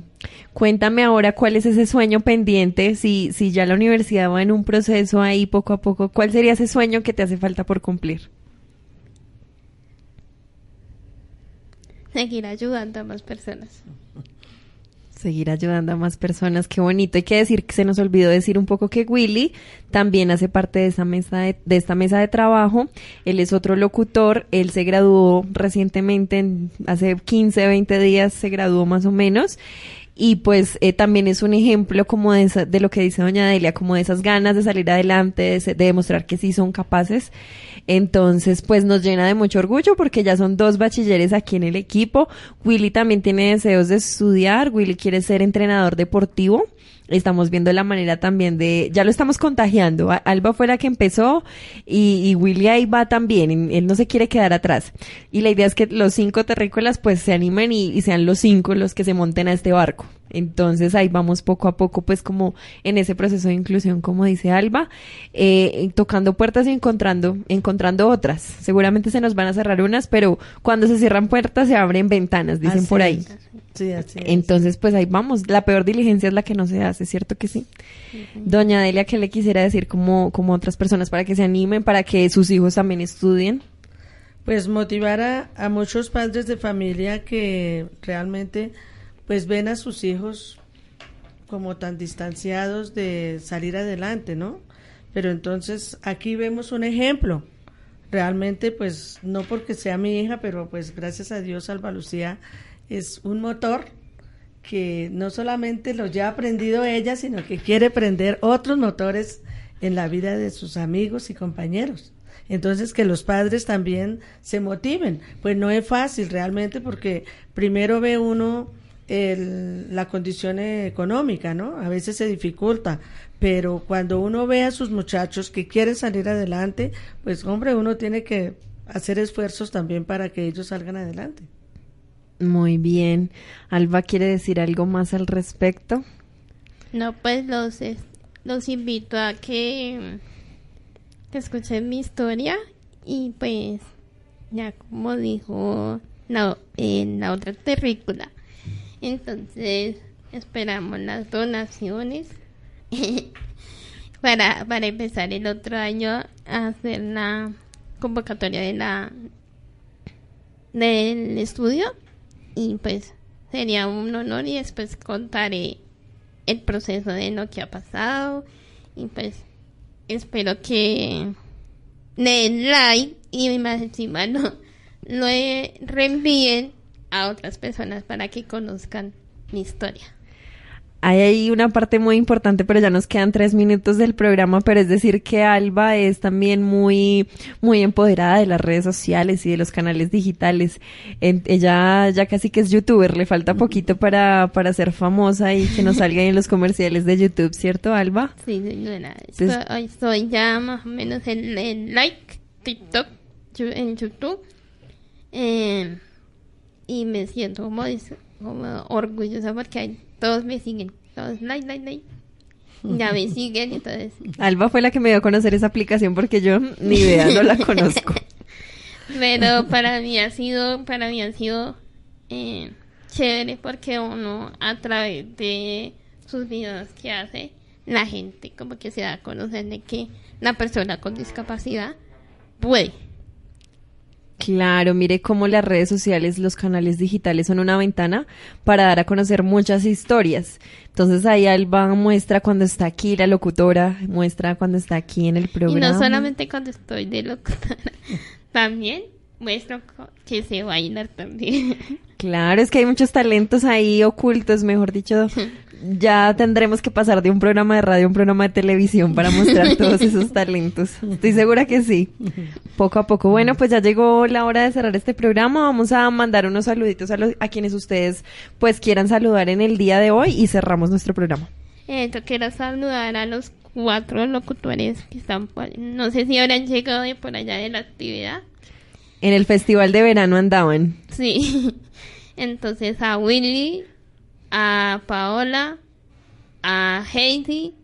cuéntame ahora cuál es ese sueño pendiente, si, si ya la universidad va en un proceso ahí poco a poco, ¿cuál sería ese sueño que te hace falta por cumplir? Seguir ayudando a más personas. Seguir ayudando a más personas, qué bonito. Hay que decir que se nos olvidó decir un poco que Willy también hace parte de esa mesa de, de esta mesa de trabajo. Él es otro locutor, él se graduó recientemente, en- hace 15, 20 días se graduó más o menos. Y pues eh, también es un ejemplo como de, esa- de lo que dice doña Delia, como de esas ganas de salir adelante, de, de demostrar que sí son capaces. Entonces, pues nos llena de mucho orgullo porque ya son dos bachilleres aquí en el equipo. Willy también tiene deseos de estudiar, Willy quiere ser entrenador deportivo. Estamos viendo la manera también de, ya lo estamos contagiando. Alba fue la que empezó y, y Willy ahí va también. Él no se quiere quedar atrás. Y la idea es que los cinco terrícolas pues se animen y, y sean los cinco los que se monten a este barco. Entonces ahí vamos poco a poco pues como en ese proceso de inclusión como dice Alba, eh, tocando puertas y encontrando, encontrando otras. Seguramente se nos van a cerrar unas, pero cuando se cierran puertas se abren ventanas, dicen Así por ahí. es. Sí, así es. Entonces, pues ahí vamos. La peor diligencia es la que no se hace, ¿cierto que sí? Doña Delia, ¿qué le quisiera decir como, como otras personas para que se animen, para que sus hijos también estudien? Pues motivar a, a muchos padres de familia que realmente pues ven a sus hijos como tan distanciados de salir adelante, ¿no? Pero entonces aquí vemos un ejemplo. Realmente pues no porque sea mi hija, pero pues gracias a Dios Alba Lucía es un motor que no solamente lo ya ha aprendido ella, sino que quiere prender otros motores en la vida de sus amigos y compañeros. Entonces, que los padres también se motiven. Pues no es fácil realmente porque primero ve uno el- la condición económica, ¿no? A veces se dificulta, pero cuando uno ve a sus muchachos que quieren salir adelante, pues hombre, uno tiene que hacer esfuerzos también para que ellos salgan adelante. Muy bien. Alba quiere decir algo más al respecto. No, pues los, los invito a que, que escuchen mi historia y pues ya como dijo la, en la otra terrícola. Entonces esperamos las donaciones para, para empezar el otro año a hacer la convocatoria de la del estudio. Y pues sería un honor y después contaré el proceso de lo que ha pasado. Y pues espero que den like y más encima lo, lo reenvíen a otras personas para que conozcan mi historia. Hay ahí una parte muy importante, pero ya nos quedan tres minutos del programa, pero es decir que Alba es también muy, muy empoderada de las redes sociales y de los canales digitales. En- ella ya casi que es youtuber, le falta poquito para, para ser famosa y que nos salga en los comerciales de YouTube, ¿cierto, Alba? Sí, señora. Entonces- Estoy, estoy ya más o menos en, en like, TikTok, en YouTube. Eh, y me siento como, orgullosa porque hay- todos me siguen. Todos like, like, like. Ya me siguen, entonces. Alba fue la que me dio a conocer esa aplicación porque yo ni idea, no la conozco. Pero para mí ha sido, para mí ha sido eh, chévere porque uno a través de sus videos que hace, la gente como que se da a conocer de que la persona con discapacidad puede. Claro, mire cómo las redes sociales, los canales digitales son una ventana para dar a conocer muchas historias. Entonces ahí Alba muestra cuando está aquí la locutora, muestra cuando está aquí en el Y programa. no solamente cuando estoy de locutora, también muestro que sé bailar también. Claro, es que hay muchos talentos ahí ocultos, mejor dicho. ya tendremos que pasar de un programa de radio a un programa de televisión para mostrar todos esos talentos. Estoy segura que sí. Poco a poco. Bueno, pues ya llegó la hora de cerrar este programa. Vamos a mandar unos saluditos a, los, a quienes ustedes pues quieran saludar en el día de hoy y cerramos nuestro programa. Eh, yo quiero saludar a los cuatro locutores que están por... No sé si habrán llegado de por allá de la actividad. En el festival de verano andaban. Sí. Entonces a Willy, a Paola, a Heidi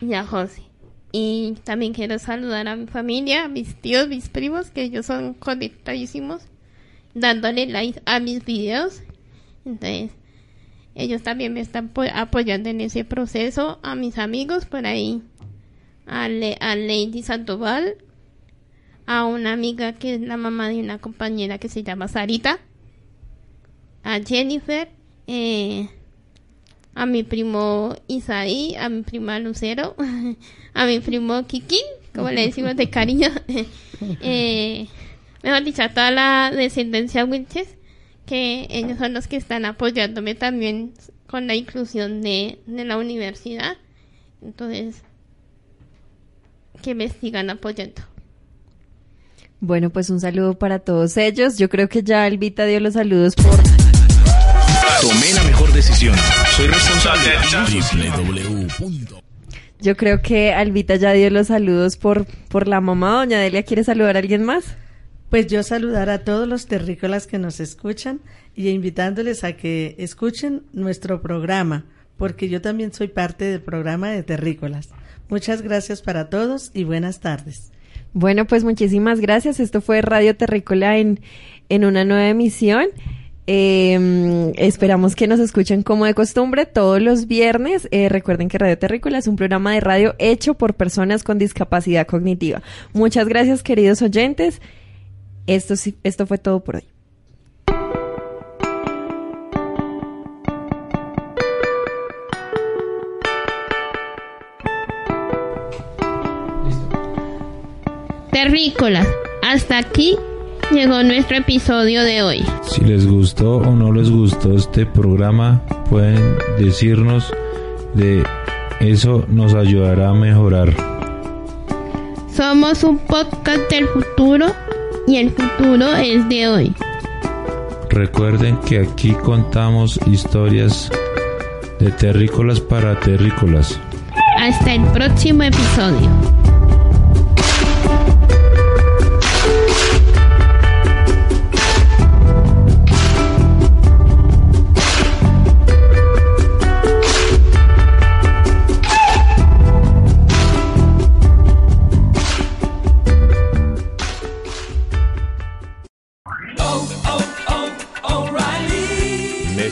y a José. Y también quiero saludar a mi familia, a mis tíos, mis primos, que ellos son conectadísimos, dándole like a mis videos. Entonces, ellos también me están po- apoyando en ese proceso. A mis amigos por ahí, a, Le- a Lady Sandoval, a una amiga que es la mamá de una compañera que se llama Sarita, a Jennifer, eh, a mi primo Isaí, a mi prima Lucero, a mi primo Kiki, como le decimos de cariño, eh, mejor dicho, a toda la descendencia Wilches, que ellos son los que están apoyándome también con la inclusión de, de la universidad. Entonces, que me sigan apoyando. Bueno, pues un saludo para todos ellos. Yo creo que ya Elvita dio los saludos por Tomé la mejor decisión. Soy responsable. www. Yo creo que Albita ya dio los saludos por, por la mamá. Doña Delia, ¿quiere saludar a alguien más? Pues yo saludar a todos los terrícolas que nos escuchan y invitándoles a que escuchen nuestro programa, porque yo también soy parte del programa de terrícolas. Muchas gracias para todos y buenas tardes. Bueno, pues muchísimas gracias. Esto fue Radio Terrícola en, en una nueva emisión. Eh, esperamos que nos escuchen como de costumbre todos los viernes. Eh, recuerden que Radio Terrícola es un programa de radio hecho por personas con discapacidad cognitiva. Muchas gracias, queridos oyentes. Esto, esto fue todo por hoy. Terrícolas, hasta aquí llegó nuestro episodio de hoy. Si les gustó o no les gustó este programa, pueden decirnos de eso nos ayudará a mejorar. Somos un podcast del futuro y el futuro es de hoy. Recuerden que aquí contamos historias de terrícolas para terrícolas. Hasta el próximo episodio.